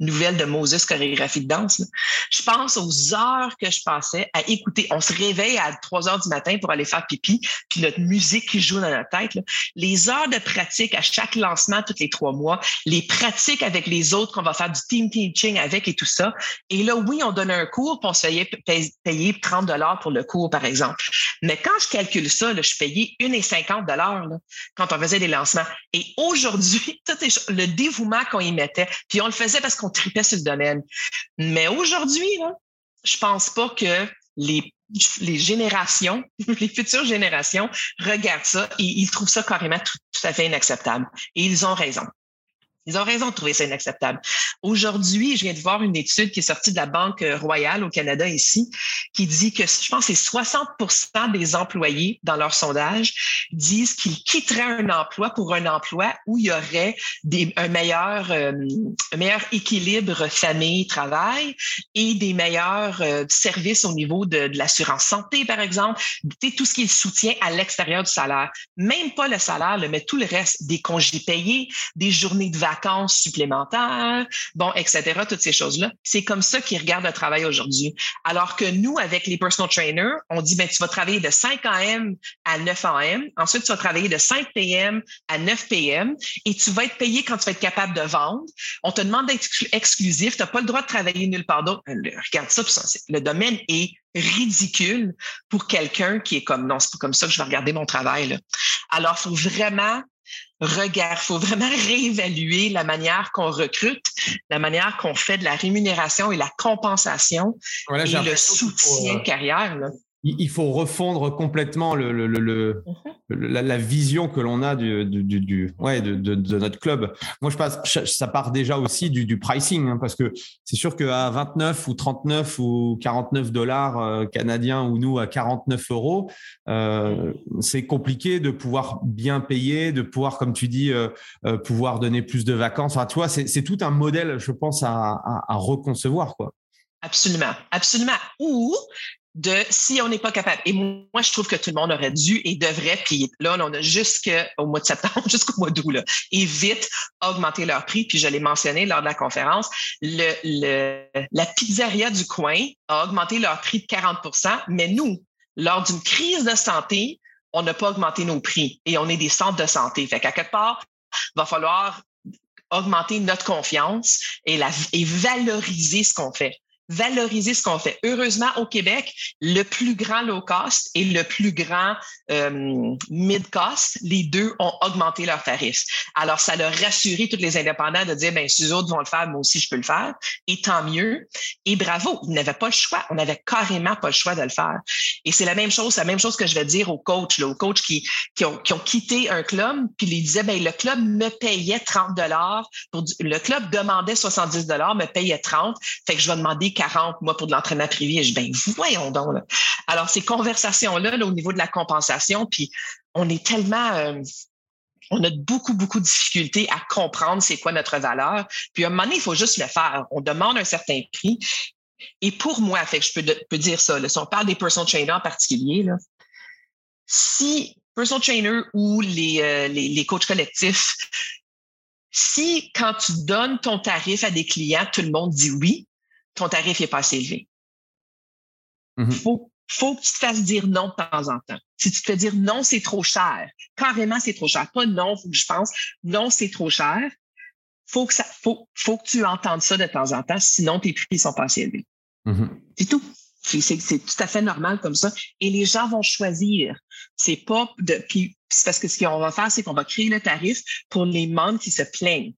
nouvelle de Moses chorégraphie de danse. Je pense aux heures que je passais à écouter. On se réveille à 3 heures du matin pour aller faire pipi, puis notre musique qui joue dans notre tête. Les heures de pratique à chaque lancement, tous les trois mois, les pratiques avec les autres qu'on va faire du team teaching avec et tout ça. Et là, oui, on donne un cours, puis on se fait payer 30 dollars pour le cours, par exemple. Mais quand je calcule ça, je payais 1,50 dollars quand on faisait des lancements. Et aujourd'hui, le dévouement qu'on y mettait, puis on le faisait parce qu'on tripait sur le domaine. Mais aujourd'hui, je pense pas que les générations, les futures générations regardent ça et ils trouvent ça carrément tout, à fait inacceptable. Et ils ont raison. Ils ont raison de trouver ça inacceptable. Aujourd'hui, je viens de voir une étude qui est sortie de la Banque Royale au Canada ici, qui dit que je pense que c'est 60% des employés dans leur sondage disent qu'ils quitteraient un emploi pour un emploi où il y aurait des, un, meilleur, euh, meilleur équilibre famille-travail et des meilleurs euh, services au niveau de, de l'assurance santé, par exemple, tout ce qui est soutien à l'extérieur du salaire. Même pas le salaire, mais tout le reste, des congés payés, des journées de vacances vacances supplémentaires, bon, etc., toutes ces choses-là. C'est comme ça qu'ils regardent le travail aujourd'hui. Alors que nous, avec les personal trainers, on dit, ben, tu vas travailler de 5 AM à 9 AM. Ensuite, tu vas travailler de 5 PM à 9 PM et tu vas être payé quand tu vas être capable de vendre. On te demande d'être exclusif. Tu n'as pas le droit de travailler nulle part d'autre. Euh, regarde ça, le domaine est ridicule pour quelqu'un qui est comme non, c'est pas comme ça que je vais regarder mon travail. Là. Alors, il faut vraiment regard. Il faut vraiment réévaluer la manière qu'on recrute, la manière qu'on fait de la rémunération et la compensation et le soutien euh, carrière. Là il faut refondre complètement le, le, le, mhm. la, la, vision que l'on a du, du, du ouais, de, de, de, notre club. Moi, je pense ça part déjà aussi du, du pricing, hein, parce que c'est sûr qu'à 29 ou 39 ou 49 dollars euh, canadiens ou nous à 49 euros, euh, c'est compliqué de pouvoir bien payer, de pouvoir, comme tu dis, euh, euh pouvoir donner plus de vacances. Enfin, tu vois, c'est tout un modèle, je pense, à, à, à reconcevoir, quoi. Absolument, absolument. Ou de si on n'est pas capable. Et moi, je trouve que tout le monde aurait dû et devrait, puis là, on a jusqu'au mois de septembre, jusqu'au mois d'août, là, et vite augmenter leur prix. Puis je l'ai mentionné lors de la conférence, la pizzeria du coin a augmenté leur prix de 40% mais nous, lors d'une crise de santé, on n'a pas augmenté nos prix et on est des centres de santé. Fait qu'à quelque part, va falloir augmenter notre confiance et valoriser ce qu'on fait valoriser ce qu'on fait. Heureusement, au Québec, le plus grand low cost et le plus grand euh, mid cost, les deux ont augmenté leurs tarifs. Alors, ça leur rassuré tous les indépendants de dire, ben si les autres vont le faire, moi aussi, je peux le faire. Et tant mieux. Et bravo, ils n'avaient pas le choix. On n'avait carrément pas le choix de le faire. Et c'est la même chose, la même chose que je vais dire aux coachs, aux coachs qui, qui, ont, qui ont quitté un club, puis ils disaient, ben le club me payait 30 dollars. Le club demandait 70 dollars, me payait 30. Fait que je vais demander 40, moi, pour de l'entraînement privé. je ben, voyons donc. Là. Alors, ces conversations-là, au niveau de la compensation, puis on est tellement... Euh, on a beaucoup, beaucoup de difficultés à comprendre c'est quoi notre valeur. Puis à un moment donné, il faut juste le faire. On demande un certain prix. Et pour moi, fait que je peux, dire ça, si on parle des personal trainers en particulier, si personal trainer ou euh, les, les coachs collectifs, si quand tu donnes ton tarif à des clients, tout le monde dit oui, ton tarif n'est pas assez élevé. Il mm-hmm. faut, faut que tu te fasses dire non de temps en temps. Si tu te fais dire non, c'est trop cher, carrément, c'est trop cher. Pas non, faut que je pense, non, c'est trop cher. Faut que ça, faut, faut que tu entendes ça de temps en temps, sinon tes prix sont pas assez élevés. Mm-hmm. C'est tout. C'est tout à fait normal comme ça. Et les gens vont choisir. C'est pas de. Puis parce que ce qu'on va faire, c'est qu'on va créer le tarif pour les membres qui se plaignent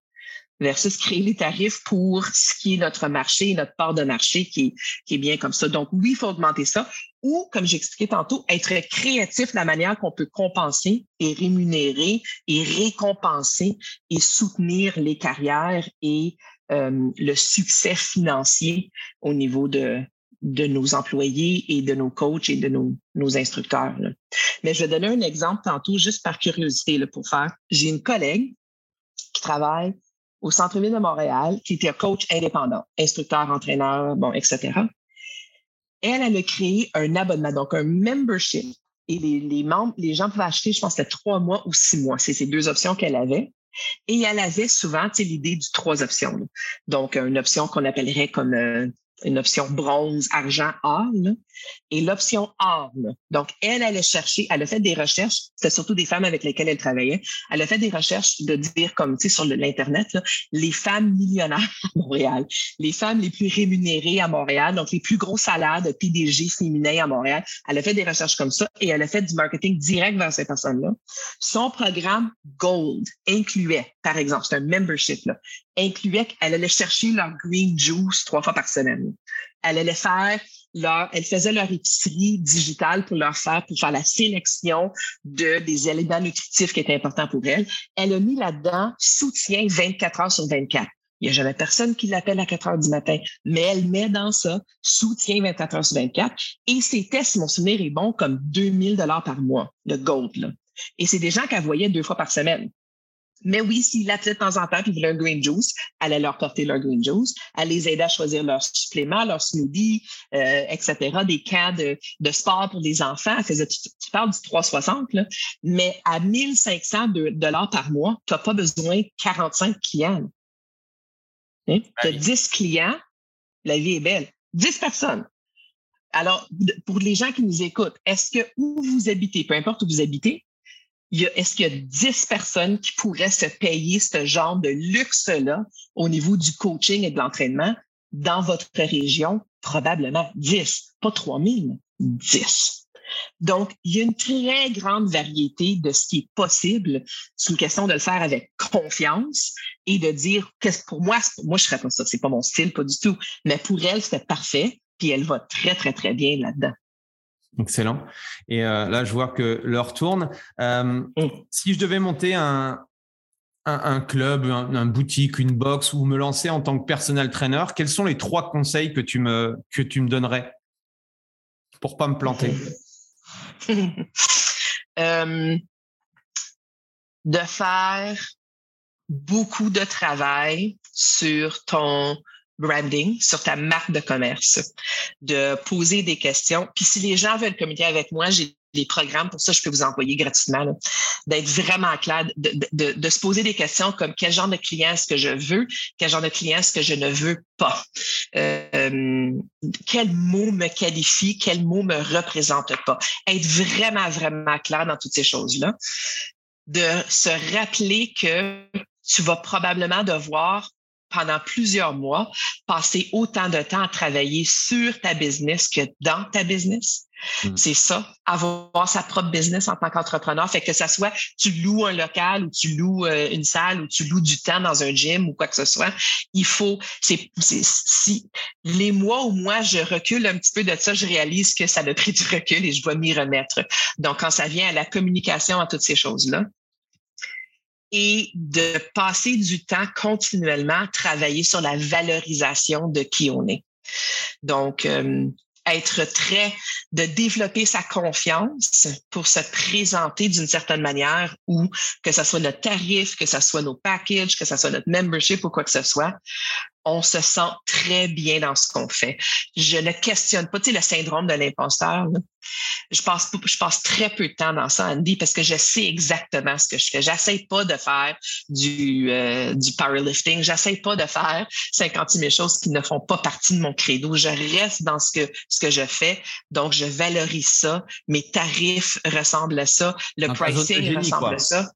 versus créer les tarifs pour ce qui est notre marché, notre part de marché qui est, bien comme ça. Donc, oui, il faut augmenter ça. Ou, comme j'expliquais tantôt, être créatif de la manière qu'on peut compenser et rémunérer et récompenser et soutenir les carrières et euh, le succès financier au niveau de, de nos employés et de nos coachs et de nos, instructeurs. Mais je vais donner un exemple tantôt, juste par curiosité pour faire. J'ai une collègue qui travaille au centre-ville de Montréal, qui était coach indépendant, instructeur, entraîneur, bon, etc. Elle, elle a créé un abonnement, donc un membership. Et les, les membres, les gens pouvaient acheter, je pense, c'était trois mois ou six mois. C'est ces deux options qu'elle avait. Et elle avait souvent l'idée du trois options. Donc, une option qu'on appellerait comme euh, une option bronze, argent, or, et l'option or. Donc, elle allait chercher, elle a fait des recherches, c'était surtout des femmes avec lesquelles elle travaillait, elle a fait des recherches de dire, comme tu sais, sur l'Internet, les femmes millionnaires à Montréal, les femmes les plus rémunérées à Montréal, donc les plus gros salaires de PDG féminins à Montréal. Elle a fait des recherches comme ça et elle a fait du marketing direct vers ces personnes-là. Son programme Gold incluait, par exemple, c'est un membership, là, incluait qu'elle allait chercher leur green juice trois fois par semaine. Elle allait faire leur, elle faisait leur épicerie digitale pour leur faire, pour faire la sélection de, des éléments nutritifs qui étaient importants pour elle. Elle a mis là-dedans soutien 24 heures sur 24. Il n'y a jamais personne qui l'appelle à 4 heures du matin, mais elle met dans ça soutien 24 heures sur 24. Et ses tests, mon souvenir est bon, comme 2000 dollars par mois de gold. Là. Et c'est des gens qu'elle voyait deux fois par semaine. Mais oui, s'ils l'appelaient de temps en temps et voulaient un green juice, elle allait leur porter leur green juice. Elle les aidait à choisir leurs suppléments, leurs smoothies, euh, etc., des cas de, de, sport pour les enfants. Elle faisait, tu, tu parles du 360, là, mais à 1500 dollars par mois, tu n'as pas besoin de 45 clients. Hein? Tu as 10 clients, la vie est belle. 10 personnes. Alors, pour les gens qui nous écoutent, est-ce que où vous habitez, peu importe où vous habitez, est-ce qu'il y a 10 personnes qui pourraient se payer ce genre de luxe-là au niveau du coaching et de l'entraînement dans votre région? Probablement 10, pas 3000, 10. Donc, il y a une très grande variété de ce qui est possible. C'est une question de le faire avec confiance et de dire qu'est-ce pour moi, moi je serais pas ça, c'est pas mon style, pas du tout. Mais pour elle, c'était parfait, puis elle va très très très bien là-dedans. Excellent. Et euh, là, je vois que l'heure tourne. Euh, mm. Si je devais monter un, un, club, un, boutique, une box ou me lancer en tant que personal trainer, quels sont les trois conseils que tu me, que tu me donnerais pour pas me planter? Euh, De faire beaucoup de travail sur ton branding, sur ta marque de commerce, de poser des questions. Puis si les gens veulent communiquer avec moi, j'ai des programmes pour ça, je peux vous envoyer gratuitement, d'être vraiment clair, de, de, de, se poser des questions comme quel genre de client est-ce que je veux, quel genre de client est-ce que je ne veux pas, euh, quel mot me qualifie, quel mot me représente pas. Être vraiment, vraiment clair dans toutes ces choses-là. De se rappeler que tu vas probablement devoir pendant plusieurs mois, passer autant de temps à travailler sur ta business que dans ta business. Hmm. C'est ça, avoir sa propre business en tant qu'entrepreneur. Fait que ça soit tu loues un local ou tu loues euh, une salle ou tu loues du temps dans un gym ou quoi que ce soit, il faut, c'est, si les mois où moi je recule un petit peu de ça, je réalise que ça a pris du recul et je dois m'y remettre. Donc, quand ça vient à la communication, à toutes ces choses-là, et de passer du temps continuellement à travailler sur la valorisation de qui on est. Donc, euh, être très, de développer sa confiance pour se présenter d'une certaine manière ou que ce soit notre tarif, que ce soit nos packages, que ce soit notre membership ou quoi que ce soit, on se sent très bien dans ce qu'on fait. Je ne questionne pas, tu sais, le syndrome de l'imposteur. Je passe, je passe très peu de temps dans ça, Andy, parce que je sais exactement ce que je fais. J'essaie pas de faire du, euh, du powerlifting. J'essaie pas de faire 50 000 choses qui ne font pas partie de mon credo. Je reste dans ce que, ce que je fais. Donc, je valorise ça. Mes tarifs ressemblent à ça. Le pricing ressemble à ça.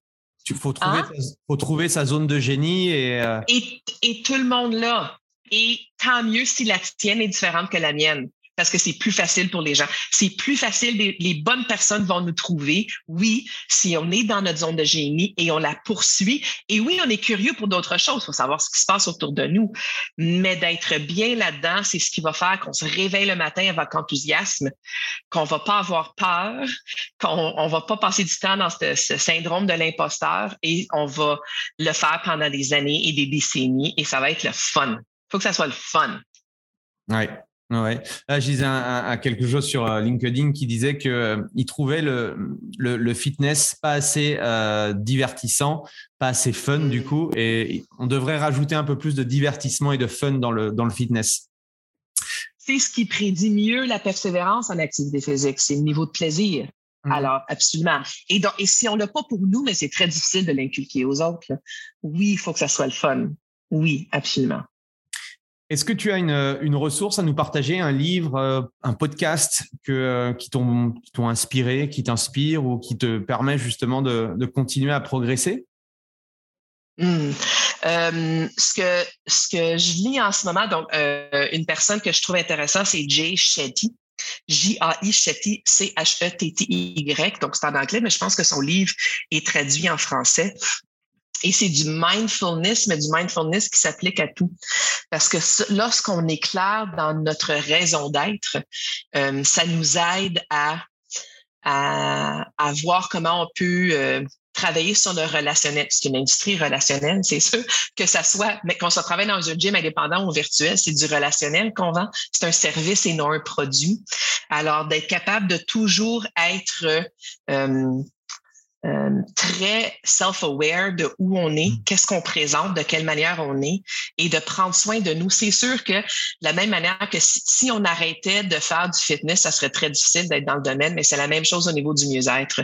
Il faut trouver, hein? faut trouver sa zone de génie euh, et, et, tout le monde là. Et tant mieux si la tienne est différente que la mienne parce que c'est plus facile pour les gens. C'est plus facile, les, bonnes personnes vont nous trouver, oui, si on est dans notre zone de génie et on la poursuit. Et oui, on est curieux pour d'autres choses, il faut savoir ce qui se passe autour de nous. Mais d'être bien là-dedans, c'est ce qui va faire qu'on se réveille le matin avec enthousiasme, qu'on va pas avoir peur, qu'on on va pas passer du temps dans ce, ce syndrome de l'imposteur et on va le faire pendant des années et des décennies et ça va être le fun. Il faut que ça soit le fun. Oui, Ouais. Là, je disais un, quelque chose sur euh, LinkedIn qui disait que euh, il trouvait le, le, fitness pas assez euh, divertissant, pas assez fun du coup, et on devrait rajouter un peu plus de divertissement et de fun dans le dans le fitness. C'est ce qui prédit mieux la persévérance en activité physique, c'est le niveau de plaisir. Mmh. Alors, absolument. Et, donc, et si on l'a pas pour nous, mais c'est très difficile de l'inculquer aux autres. Oui, il faut que ça soit le fun. Oui, absolument. Est-ce que tu as une, ressource à nous partager, un livre, euh, un podcast euh, qui t'ont inspiré, qui t'inspire ou qui te permet justement de, continuer à progresser? Euh, ce, que, ce que je lis en ce moment, donc une personne que je trouve intéressante, c'est Jay Shetty. J-A-I Shetty, C-H-E-T-T-Y. Donc, c'est en anglais, mais je pense que son livre est traduit en français. Et c'est du mindfulness, mais du mindfulness qui s'applique à tout. Parce que lorsqu'on est clair dans notre raison d'être, euh, ça nous aide à, à, à, voir comment on peut euh, travailler sur le relationnel. C'est une industrie relationnelle, c'est sûr. Que ça soit, mais qu'on se travaille dans un gym indépendant ou virtuel, c'est du relationnel qu'on vend. C'est un service et non un produit. Alors, d'être capable de toujours être euh, euh, très self-aware de où on est, mm. qu'est-ce qu'on présente, de quelle manière on est, et de prendre soin de nous. C'est sûr que de la même manière que si, on arrêtait de faire du fitness, ça serait très difficile d'être dans le domaine, mais c'est la même chose au niveau du mieux-être.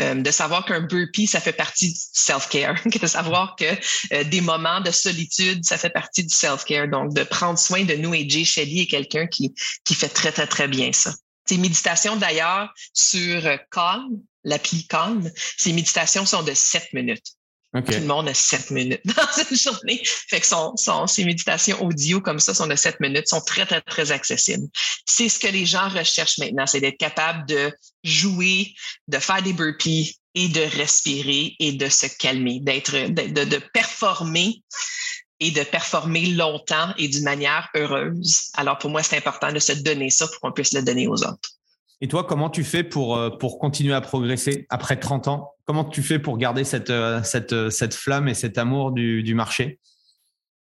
Euh, de savoir qu'un burpee, ça fait partie du self-care, de savoir que euh, des moments de solitude, ça fait partie du self-care. Donc, de prendre soin de nous. Et Jay Shelley est quelqu'un qui, qui fait très, très, très bien ça. Ces méditations, d'ailleurs, sur Calm, l'appli Calm, ces méditations sont de 7 minutes. Tout le monde a 7 minutes dans une journée. Fait que son, son, ces méditations audio comme ça sont de 7 minutes, sont très, très, très accessibles. C'est ce que les gens recherchent maintenant, c'est d'être capable de jouer, de faire des burpees et de respirer et de se calmer, d'être, de, de performer et de performer longtemps et d'une manière heureuse. Alors pour moi, c'est important de se donner ça pour qu'on puisse le donner aux autres. Et toi, comment tu fais pour, euh, continuer à progresser après 30 ans? Comment tu fais pour garder cette, euh, euh, flamme et cet amour du marché?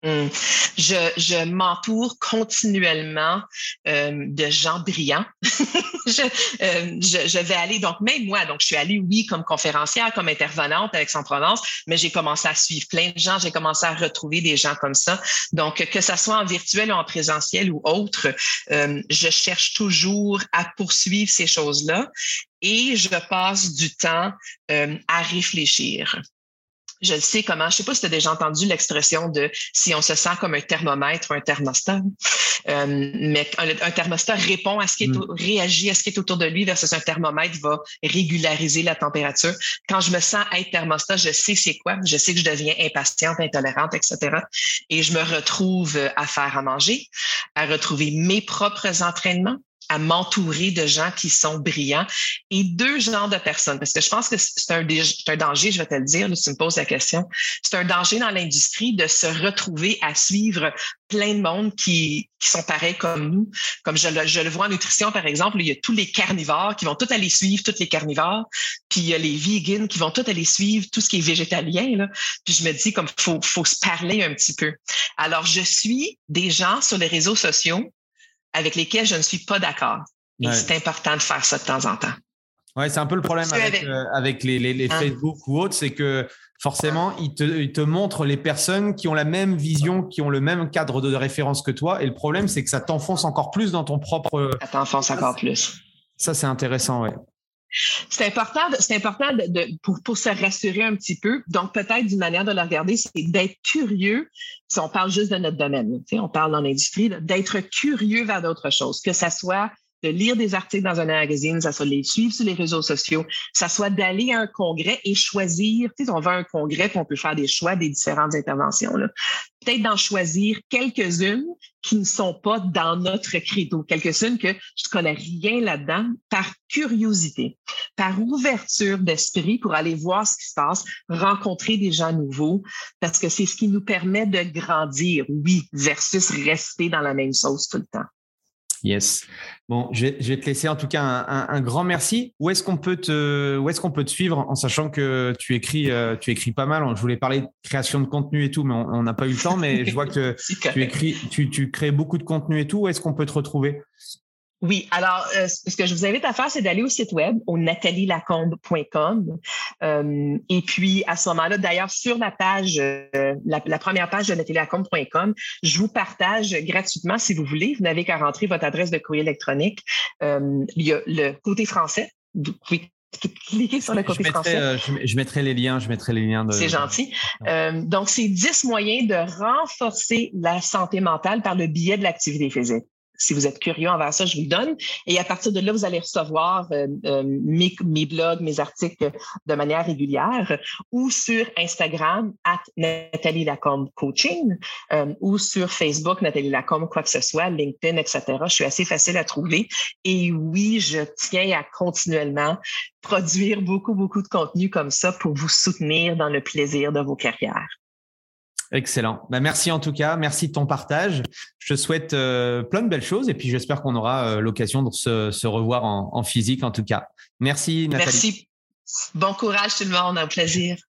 Hum. Je, je m'entoure continuellement euh, de gens brillants. je, euh, je, je, vais aller, donc même moi, donc je suis allée, oui, comme conférencière, comme intervenante avec Son Provence, mais j'ai commencé à suivre plein de gens, j'ai commencé à retrouver des gens comme ça. Donc, que ça soit en virtuel ou en présentiel ou autre, euh, je cherche toujours à poursuivre ces choses-là et je passe du temps euh, à réfléchir je sais comment, je sais pas si tu as déjà entendu l'expression de si on se sent comme un thermomètre ou un thermostat, euh, mais un, thermostat répond à ce qui est, mm. réagit à ce qui est autour de lui versus un thermomètre va régulariser la température. Quand je me sens être thermostat, je sais c'est quoi, je sais que je deviens impatiente, intolérante, etc. Et je me retrouve à faire à manger, à retrouver mes propres entraînements, à m'entourer de gens qui sont brillants et deux genres de personnes. Parce que je pense que c'est un, un, danger, je vais te le dire, si tu me poses la question. C'est un danger dans l'industrie de se retrouver à suivre plein de monde qui, qui sont pareils comme nous. Comme je le, je le vois en nutrition, par exemple, il y a tous les carnivores qui vont tous aller suivre tous les carnivores. Puis il y a les vegans qui vont tous aller suivre tout ce qui est végétalien. Là. Puis je me dis comme faut, faut se parler un petit peu. Alors, je suis des gens sur les réseaux sociaux avec lesquels je ne suis pas d'accord. Et c'est important de faire ça de temps en temps. Ouais, c'est un peu le problème avec, avec, euh, les, les, hein? Facebook ou autres, c'est que forcément, ils te, ils te, montrent les personnes qui ont la même vision, qui ont le même cadre de référence que toi. Et le problème, c'est que ça t'enfonce encore plus dans ton propre. Ça t'enfonce encore plus. Ça, c'est intéressant, ouais. C'est important, pour se rassurer un petit peu. Donc, peut-être d'une manière de le regarder, c'est d'être curieux. Si on parle juste de notre domaine, on parle dans l'industrie, d'être curieux vers d'autres choses, que ça soit de lire des articles dans un magazine, ça soit de les suivre sur les réseaux sociaux, ça soit d'aller à un congrès et choisir, tu sais, on va à un congrès, puis on peut faire des choix des différentes interventions. Peut-être d'en choisir quelques-unes qui ne sont pas dans notre credo, quelques-unes que je ne connais rien là-dedans, par curiosité, par ouverture d'esprit pour aller voir ce qui se passe, rencontrer des gens nouveaux, parce que c'est ce qui nous permet de grandir, oui, versus rester dans la même chose tout le temps. Yes. Bon, je vais, te laisser en tout cas un, grand merci. Où est-ce qu'on peut te, où est-ce qu'on peut te suivre en sachant que tu écris, euh, tu écris pas mal? Je voulais parler de création de contenu et tout, mais on n'a pas eu le temps. Mais je vois que tu écris, tu, tu crées beaucoup de contenu et tout. Où est-ce qu'on peut te retrouver? Oui, alors euh, ce que je vous invite à faire, c'est d'aller au site web, au natalielacombe.com. Euh, et puis à ce moment-là, d'ailleurs, sur la page, euh, la, première page de natalielacombe.com, je vous partage gratuitement, si vous voulez, vous n'avez qu'à rentrer votre adresse de courrier électronique. il y a le côté français. Vous pouvez cliquer sur le côté français. Je, mettrai les liens, je mettrai les liens. De... C'est gentil. donc, c'est 10 moyens de renforcer la santé mentale par le biais de l'activité physique si vous êtes curieux envers ça, je vous le donne. Et à partir de là, vous allez recevoir euh, euh, mes, mes, blogs, mes articles de manière régulière ou sur Instagram, at Nathalie Lacombe Coaching, euh, ou sur Facebook, Nathalie Lacombe, quoi que ce soit, LinkedIn, etc. Je suis assez facile à trouver. Et oui, je tiens à continuellement produire beaucoup, beaucoup de contenu comme ça pour vous soutenir dans le plaisir de vos carrières. Excellent. Bah, merci en tout cas. Merci de ton partage. Je te souhaite euh, plein de belles choses et puis j'espère qu'on aura euh, l'occasion de se, revoir en, en, physique en tout cas. Merci Nathalie. Merci. Bon courage tout le monde. Un plaisir.